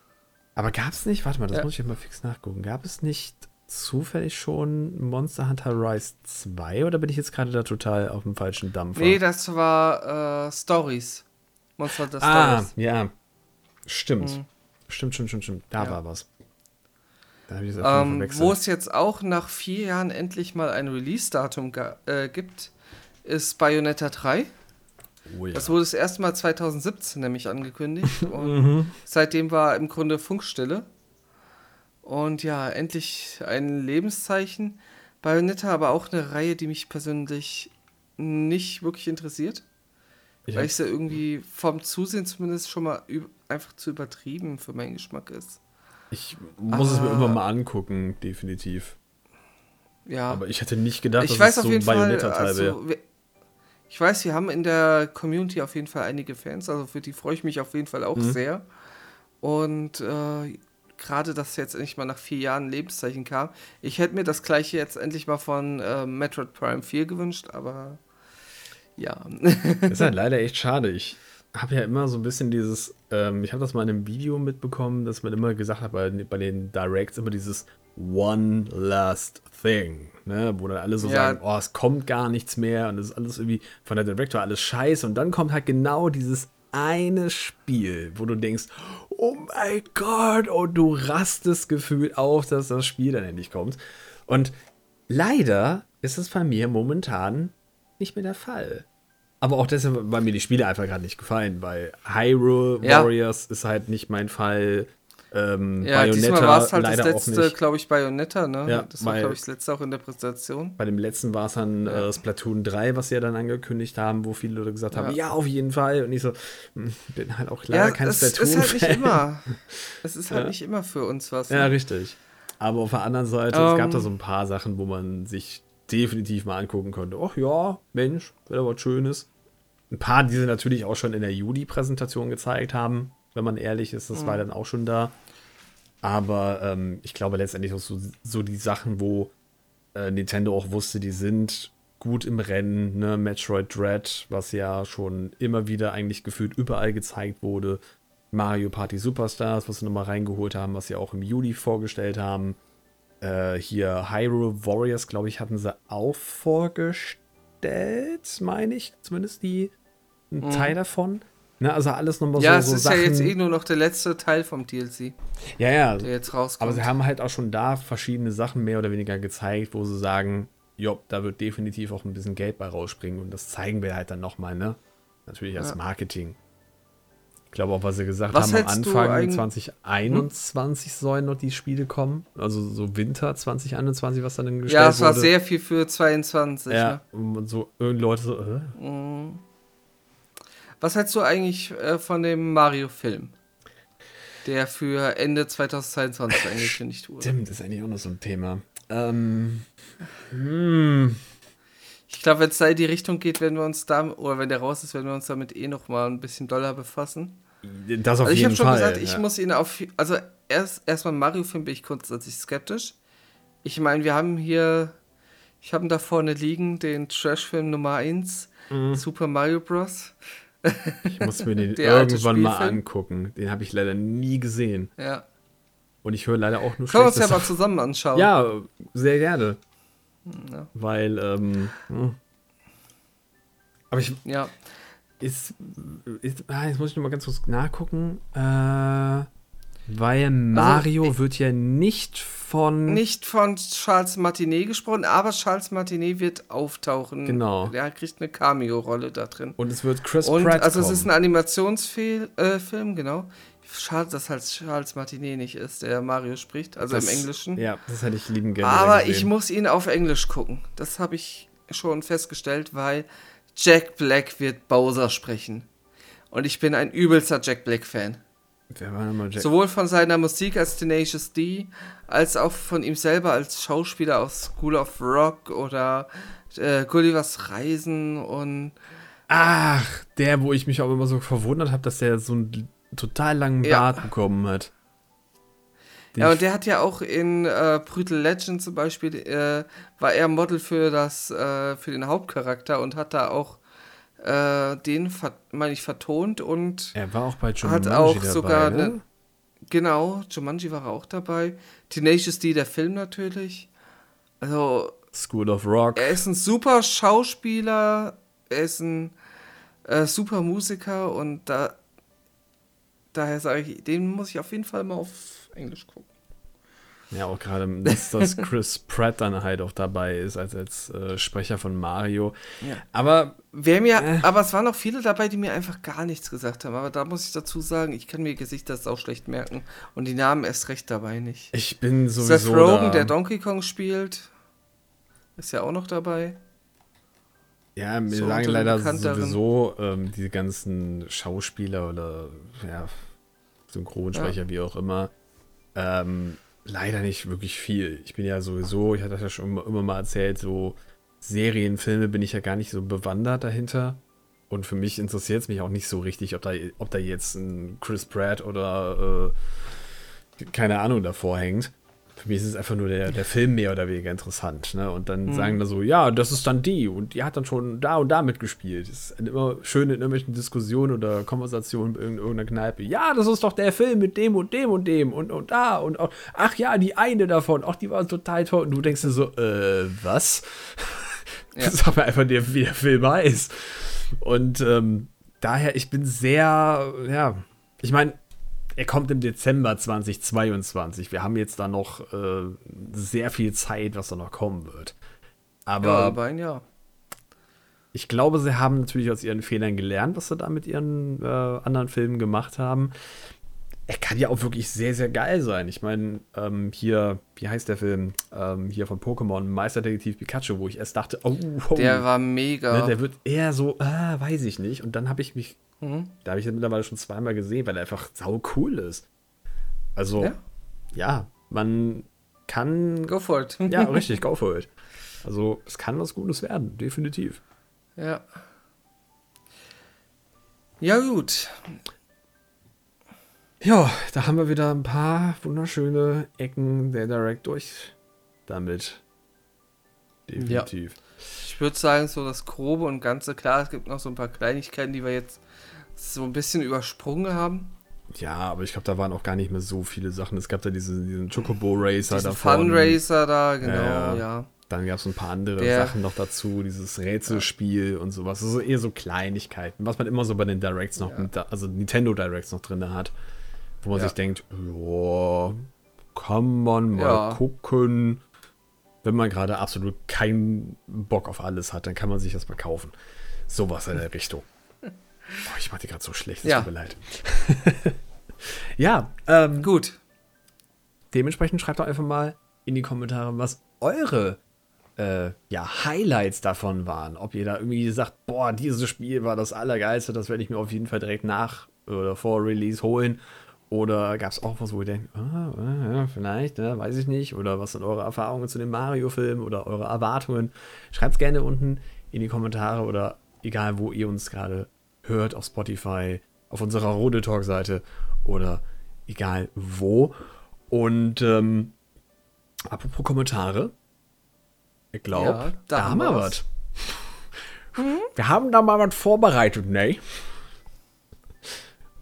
Aber gab es nicht, warte mal, das ja. muss ich mal fix nachgucken. Gab es nicht zufällig schon Monster Hunter Rise 2 oder bin ich jetzt gerade da total auf dem falschen Dampfer? Nee, das war äh, Stories. Monster Hunter ah, Stories. Ah, ja. Stimmt. Mhm. Stimmt, stimmt, stimmt, stimmt. Da ja. war was. Da ich ähm, Wo es jetzt auch nach vier Jahren endlich mal ein Release-Datum äh, gibt, ist Bayonetta 3. Oh ja. Das wurde das erste Mal 2017 nämlich angekündigt. und mhm. seitdem war im Grunde Funkstille. Und ja, endlich ein Lebenszeichen. Bayonetta aber auch eine Reihe, die mich persönlich nicht wirklich interessiert. Ich weil ich sie irgendwie vom Zusehen zumindest schon mal einfach zu übertrieben für meinen Geschmack ist. Ich muss ah. es mir immer ah. mal angucken, definitiv. Ja. Aber ich hätte nicht gedacht, ich dass es so ein Bayonetta-Teil also, wäre. Ich weiß, wir haben in der Community auf jeden Fall einige Fans, also für die freue ich mich auf jeden Fall auch mhm. sehr. Und äh, gerade, dass jetzt endlich mal nach vier Jahren Lebenszeichen kam. Ich hätte mir das gleiche jetzt endlich mal von äh, Metroid Prime 4 gewünscht, aber ja. das ist halt leider echt schade. Ich habe ja immer so ein bisschen dieses, ähm, ich habe das mal in einem Video mitbekommen, dass man immer gesagt hat, bei, bei den Directs immer dieses One Last Thing, ne? wo dann alle so ja. sagen, oh, es kommt gar nichts mehr und es ist alles irgendwie von der Director alles scheiße und dann kommt halt genau dieses eine Spiel, wo du denkst, oh mein Gott, und du rastest gefühlt auf, dass das Spiel dann endlich kommt. Und leider ist es bei mir momentan nicht mehr der Fall. Aber auch deshalb, weil mir die Spiele einfach gerade nicht gefallen, weil Hyrule ja. Warriors ist halt nicht mein Fall. Ähm, ja, Bayonetta diesmal war es halt das letzte, glaube ich, Bayonetta, ne? Ja, das war, glaube ich, das letzte auch in der Präsentation. Bei dem letzten war es dann ja. äh, Splatoon 3, was sie ja dann angekündigt haben, wo viele Leute gesagt haben, ja, auf jeden Fall. Und ich so, hm, bin halt auch leider ja, kein Splatoon. Es ist halt nicht immer. Es ist halt nicht immer für uns was. Ne? Ja, richtig. Aber auf der anderen Seite, um, es gab da ähm. so ein paar Sachen, wo man sich definitiv mal angucken konnte. Ach ja, Mensch, wäre was Schönes. Ein paar, die sie natürlich auch schon in der Juli-Präsentation gezeigt haben, wenn man ehrlich ist, das mhm. war dann auch schon da. Aber ähm, ich glaube letztendlich auch so, so die Sachen, wo äh, Nintendo auch wusste, die sind gut im Rennen, ne? Metroid Dread, was ja schon immer wieder eigentlich gefühlt überall gezeigt wurde. Mario Party Superstars, was sie nochmal reingeholt haben, was sie auch im Juli vorgestellt haben. Äh, hier Hyrule Warriors, glaube ich, hatten sie auch vorgestellt, meine ich. Zumindest die, ein mhm. Teil davon. Ne, also alles nochmal ja, so. Ja, es ist ja jetzt eh nur noch der letzte Teil vom DLC. Ja, ja. Der jetzt rauskommt. Aber sie haben halt auch schon da verschiedene Sachen mehr oder weniger gezeigt, wo sie sagen, jo, da wird definitiv auch ein bisschen Geld bei rausspringen und das zeigen wir halt dann nochmal, ne? Natürlich als ja. Marketing. Ich glaube auch, was sie gesagt was haben, am Anfang 2021 hm? sollen noch die Spiele kommen. Also so Winter 2021, was dann gestellt wurde. Ja, es war sehr viel für 22. Ja, ne? und so irgendwie Leute so, äh? Mhm. Was hältst du eigentlich äh, von dem Mario-Film? Der für Ende 2022 angekündigt wurde. Stimmt, das ist eigentlich auch noch so ein Thema. Ähm, hm. Ich glaube, wenn es da in die Richtung geht, werden wir uns da, oder wenn der raus ist, werden wir uns damit eh noch mal ein bisschen doller befassen. Das auf also jeden Fall. Ich habe schon gesagt, ich muss ihn auf, also erst erstmal Mario-Film bin ich grundsätzlich skeptisch. Ich meine, wir haben hier, ich habe da vorne liegen den Trash-Film Nummer 1, mhm. Super Mario Bros. Ich muss mir den irgendwann mal angucken. Den habe ich leider nie gesehen. Ja. Und ich höre leider auch nur Können wir uns ja mal zusammen anschauen. Ja, sehr gerne. Ja. Weil, ähm, hm. aber ich, ja. Ist, ist, ah, jetzt muss ich noch mal ganz kurz nachgucken. Äh, weil Mario also, wird ja nicht von. Nicht von Charles Martinet gesprochen, aber Charles Martinet wird auftauchen. Genau. Der kriegt eine Cameo-Rolle da drin. Und es wird Chris Und, Pratt. Also, kommen. es ist ein Animationsfilm, äh, genau. Schade, dass halt Charles Martinet nicht ist, der Mario spricht, also das, im Englischen. Ja, das hätte ich lieben gerne. Aber gesehen. ich muss ihn auf Englisch gucken. Das habe ich schon festgestellt, weil Jack Black wird Bowser sprechen. Und ich bin ein übelster Jack Black-Fan. Wer war nochmal Jack? Sowohl von seiner Musik als Tenacious D, als auch von ihm selber als Schauspieler aus School of Rock oder äh, Gullivers Reisen und. Ach, der, wo ich mich auch immer so verwundert habe, dass der so einen total langen Bart bekommen hat. Ja, und der hat ja auch in äh, Brutal Legend zum Beispiel, äh, war er Model für das, äh, für den Hauptcharakter und hat da auch äh, den, meine ich, vertont und er war auch bei Jumanji hat auch dabei, sogar ne? genau, Jumanji war auch dabei. Tenacious D, der Film natürlich. Also School of Rock. Er ist ein super Schauspieler, er ist ein äh, super Musiker und da daher sage ich, den muss ich auf jeden Fall mal auf Englisch gucken. Ja, auch gerade, dass, dass Chris Pratt dann halt auch dabei ist als, als äh, Sprecher von Mario. Ja. Aber. Wer mir, äh, aber es waren auch viele dabei, die mir einfach gar nichts gesagt haben. Aber da muss ich dazu sagen, ich kann mir Gesichter auch schlecht merken. Und die Namen erst recht dabei nicht. Ich bin sowieso. Seth Rogen, da. der Donkey Kong spielt, ist ja auch noch dabei. Ja, mir so sagen leider sowieso ähm, diese ganzen Schauspieler oder ja, Synchronsprecher, ja. wie auch immer, ähm, leider nicht wirklich viel. Ich bin ja sowieso, ich hatte das ja schon immer, immer mal erzählt, so Serienfilme bin ich ja gar nicht so bewandert dahinter. Und für mich interessiert es mich auch nicht so richtig, ob da, ob da jetzt ein Chris Pratt oder äh, keine Ahnung davor hängt für mich ist es einfach nur der, der Film mehr oder weniger interessant. Ne? Und dann mhm. sagen da so, ja, das ist dann die und die hat dann schon da und da mitgespielt. Das ist immer schön in irgendwelchen Diskussionen oder Konversationen in irgendeiner Kneipe. Ja, das ist doch der Film mit dem und dem und dem und, und da und auch, ach ja, die eine davon, ach, die war total toll. Und du denkst dir so, äh, was? Ja. Sag mir einfach, wie der Film heißt. Und ähm, daher, ich bin sehr, ja, ich meine, er kommt im Dezember 2022. Wir haben jetzt da noch äh, sehr viel Zeit, was da noch kommen wird. Aber, ja, aber ein Jahr. Ich glaube, sie haben natürlich aus ihren Fehlern gelernt, was sie da mit ihren äh, anderen Filmen gemacht haben. Er kann ja auch wirklich sehr, sehr geil sein. Ich meine, ähm, hier, wie heißt der Film? Ähm, hier von Pokémon, Meisterdetektiv Pikachu, wo ich erst dachte, oh, oh der war mega. Ne, der wird eher so, ah, weiß ich nicht. Und dann habe ich mich Mhm. Da habe ich ihn mittlerweile schon zweimal gesehen, weil er einfach sau cool ist. Also, ja, ja man kann. Go for it. ja, richtig, go for it. Also, es kann was Gutes werden, definitiv. Ja. Ja, gut. Ja, da haben wir wieder ein paar wunderschöne Ecken der Direct durch. Damit. Definitiv. Ja. Ich würde sagen, so das Grobe und Ganze, klar, es gibt noch so ein paar Kleinigkeiten, die wir jetzt so ein bisschen übersprungen haben. Ja, aber ich glaube, da waren auch gar nicht mehr so viele Sachen. Es gab da diese, diesen Chocobo Racer da Fun Racer da, genau, ja. ja. Dann gab es ein paar andere Der, Sachen noch dazu, dieses Rätselspiel ja. und sowas. Also eher so Kleinigkeiten, was man immer so bei den Directs noch, ja. mit, also Nintendo Directs noch drin hat, wo man sich denkt, ja, kann man mal gucken. Wenn man gerade absolut keinen Bock auf alles hat, dann kann man sich das mal kaufen. Sowas in der Richtung. Boah, ich mach dir gerade so schlecht, es ja. tut mir leid. ja, ähm, gut. Dementsprechend schreibt doch einfach mal in die Kommentare, was eure äh, ja, Highlights davon waren. Ob ihr da irgendwie sagt, boah, dieses Spiel war das Allergeilste, das werde ich mir auf jeden Fall direkt nach oder vor Release holen. Oder gab es auch was, wo ihr denkt, ah, ja, vielleicht, ne, weiß ich nicht. Oder was sind eure Erfahrungen zu dem Mario-Film oder eure Erwartungen? Schreibt es gerne unten in die Kommentare oder egal, wo ihr uns gerade hört, auf Spotify, auf unserer Rode Talk-Seite oder egal wo. Und ähm, apropos Kommentare, ich glaube, ja, da, da, haben wir was. Hm? Wir haben da mal was vorbereitet, ne?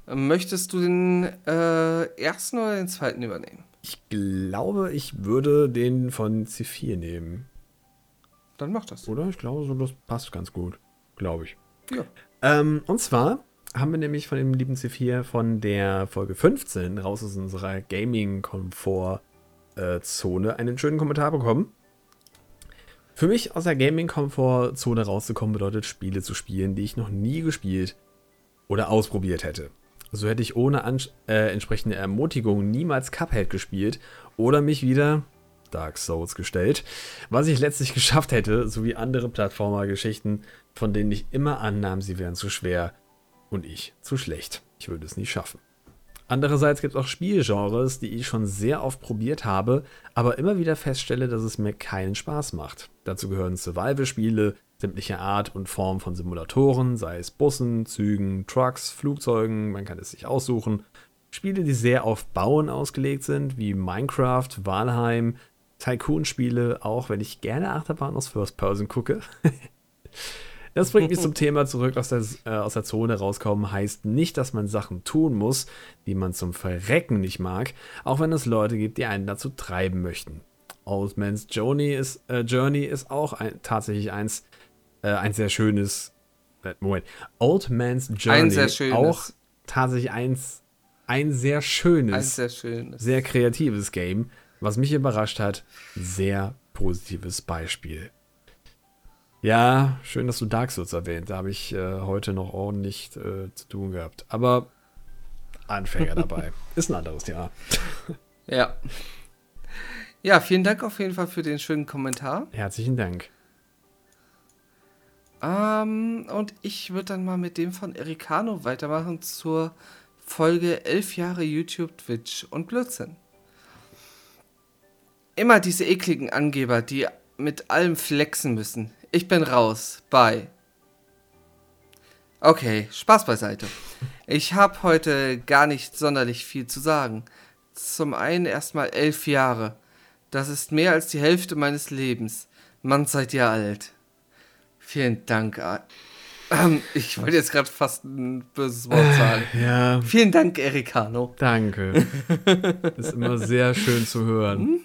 Möchtest du den äh, ersten oder den zweiten übernehmen? Ich glaube, ich würde den von C4 nehmen. Dann mach das. Oder? Ich glaube, so, das passt ganz gut. Glaube ich. Ja. Ähm, und zwar haben wir nämlich von dem lieben C4 von der Folge 15 raus aus unserer Gaming-Komfort-Zone einen schönen Kommentar bekommen. Für mich aus der Gaming-Komfort-Zone rauszukommen bedeutet, Spiele zu spielen, die ich noch nie gespielt oder ausprobiert hätte. So hätte ich ohne äh, entsprechende Ermutigung niemals Cuphead gespielt oder mich wieder Dark Souls gestellt, was ich letztlich geschafft hätte, sowie andere Plattformer-Geschichten, von denen ich immer annahm, sie wären zu schwer und ich zu schlecht. Ich würde es nie schaffen. Andererseits gibt es auch Spielgenres, die ich schon sehr oft probiert habe, aber immer wieder feststelle, dass es mir keinen Spaß macht. Dazu gehören Survival-Spiele, sämtliche Art und Form von Simulatoren, sei es Bussen, Zügen, Trucks, Flugzeugen, man kann es sich aussuchen. Spiele, die sehr auf Bauen ausgelegt sind, wie Minecraft, Valheim, Tycoon-Spiele, auch wenn ich gerne Achterbahn aus First Person gucke. Das bringt mich zum Thema zurück aus der, äh, aus der Zone rauskommen. Heißt nicht, dass man Sachen tun muss, die man zum Verrecken nicht mag, auch wenn es Leute gibt, die einen dazu treiben möchten. Old Man's Journey ist, äh, Journey ist auch ein, tatsächlich eins, äh, ein sehr schönes. Äh, Moment. Old Man's Journey ein auch tatsächlich eins, ein sehr schönes, ein sehr schönes, sehr kreatives Game, was mich überrascht hat. Sehr positives Beispiel. Ja, schön, dass du Dark Souls erwähnt. Da habe ich äh, heute noch ordentlich äh, zu tun gehabt. Aber Anfänger dabei. Ist ein anderes Thema. ja. Ja, vielen Dank auf jeden Fall für den schönen Kommentar. Herzlichen Dank. Ähm, und ich würde dann mal mit dem von Ericano weitermachen zur Folge 11 Jahre YouTube, Twitch und Blödsinn. Immer diese ekligen Angeber, die mit allem flexen müssen. Ich bin raus. Bye. Okay, Spaß beiseite. Ich habe heute gar nicht sonderlich viel zu sagen. Zum einen erstmal elf Jahre. Das ist mehr als die Hälfte meines Lebens. Mann, seid ihr alt. Vielen Dank. Ähm, ich wollte jetzt gerade fast ein böses Wort sagen. Ja. Vielen Dank, Ericano. Danke. ist immer sehr schön zu hören. Hm?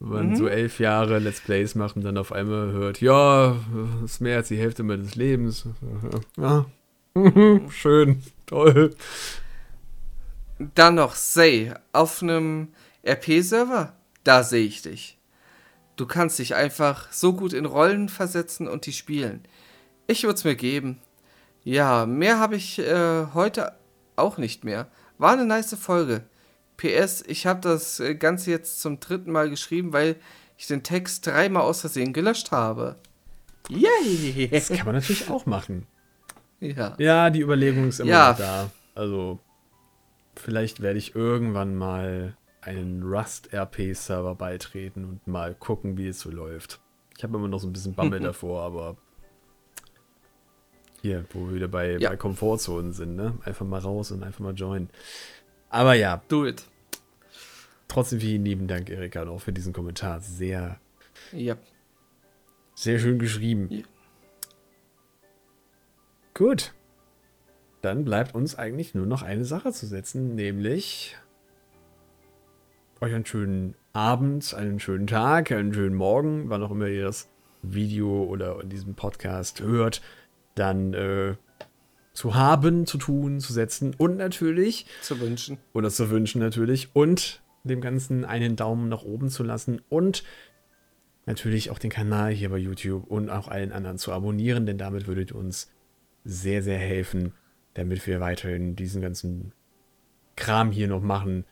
Wenn man mhm. so elf Jahre Let's Plays macht und dann auf einmal hört, ja, ist mehr als die Hälfte meines Lebens. Ja. Schön, toll. Dann noch Say auf einem RP-Server. Da sehe ich dich. Du kannst dich einfach so gut in Rollen versetzen und die spielen. Ich würde es mir geben. Ja, mehr habe ich äh, heute auch nicht mehr. War eine nice Folge. PS, ich habe das äh, Ganze jetzt zum dritten Mal geschrieben, weil ich den Text dreimal aus Versehen gelöscht habe. Yay! Das kann man natürlich auch machen. Ja. Ja, die Überlegung ist immer ja. da. Also, vielleicht werde ich irgendwann mal einen Rust-RP-Server beitreten und mal gucken, wie es so läuft. Ich habe immer noch so ein bisschen Bammel davor, aber hier, wo wir wieder bei, ja. bei Komfortzonen sind, ne? Einfach mal raus und einfach mal joinen. Aber ja. Do it. Trotzdem vielen lieben Dank, Erika, auch für diesen Kommentar. Sehr, ja. sehr schön geschrieben. Ja. Gut. Dann bleibt uns eigentlich nur noch eine Sache zu setzen, nämlich euch einen schönen Abend, einen schönen Tag, einen schönen Morgen, wann auch immer ihr das Video oder in diesem Podcast hört, dann äh, zu haben, zu tun, zu setzen und natürlich zu wünschen. Oder zu wünschen natürlich und dem Ganzen einen Daumen nach oben zu lassen und natürlich auch den Kanal hier bei YouTube und auch allen anderen zu abonnieren, denn damit würdet ihr uns sehr, sehr helfen, damit wir weiterhin diesen ganzen Kram hier noch machen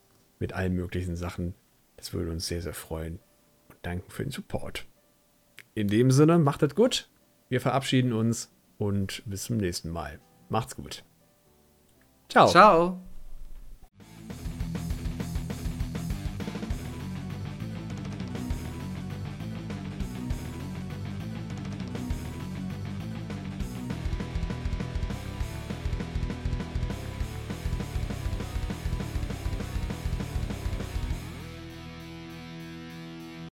mit allen möglichen Sachen. Das würde uns sehr, sehr freuen. Und danken für den Support. In dem Sinne, macht es gut. Wir verabschieden uns und bis zum nächsten Mal. Macht's gut. Ciao. Ciao.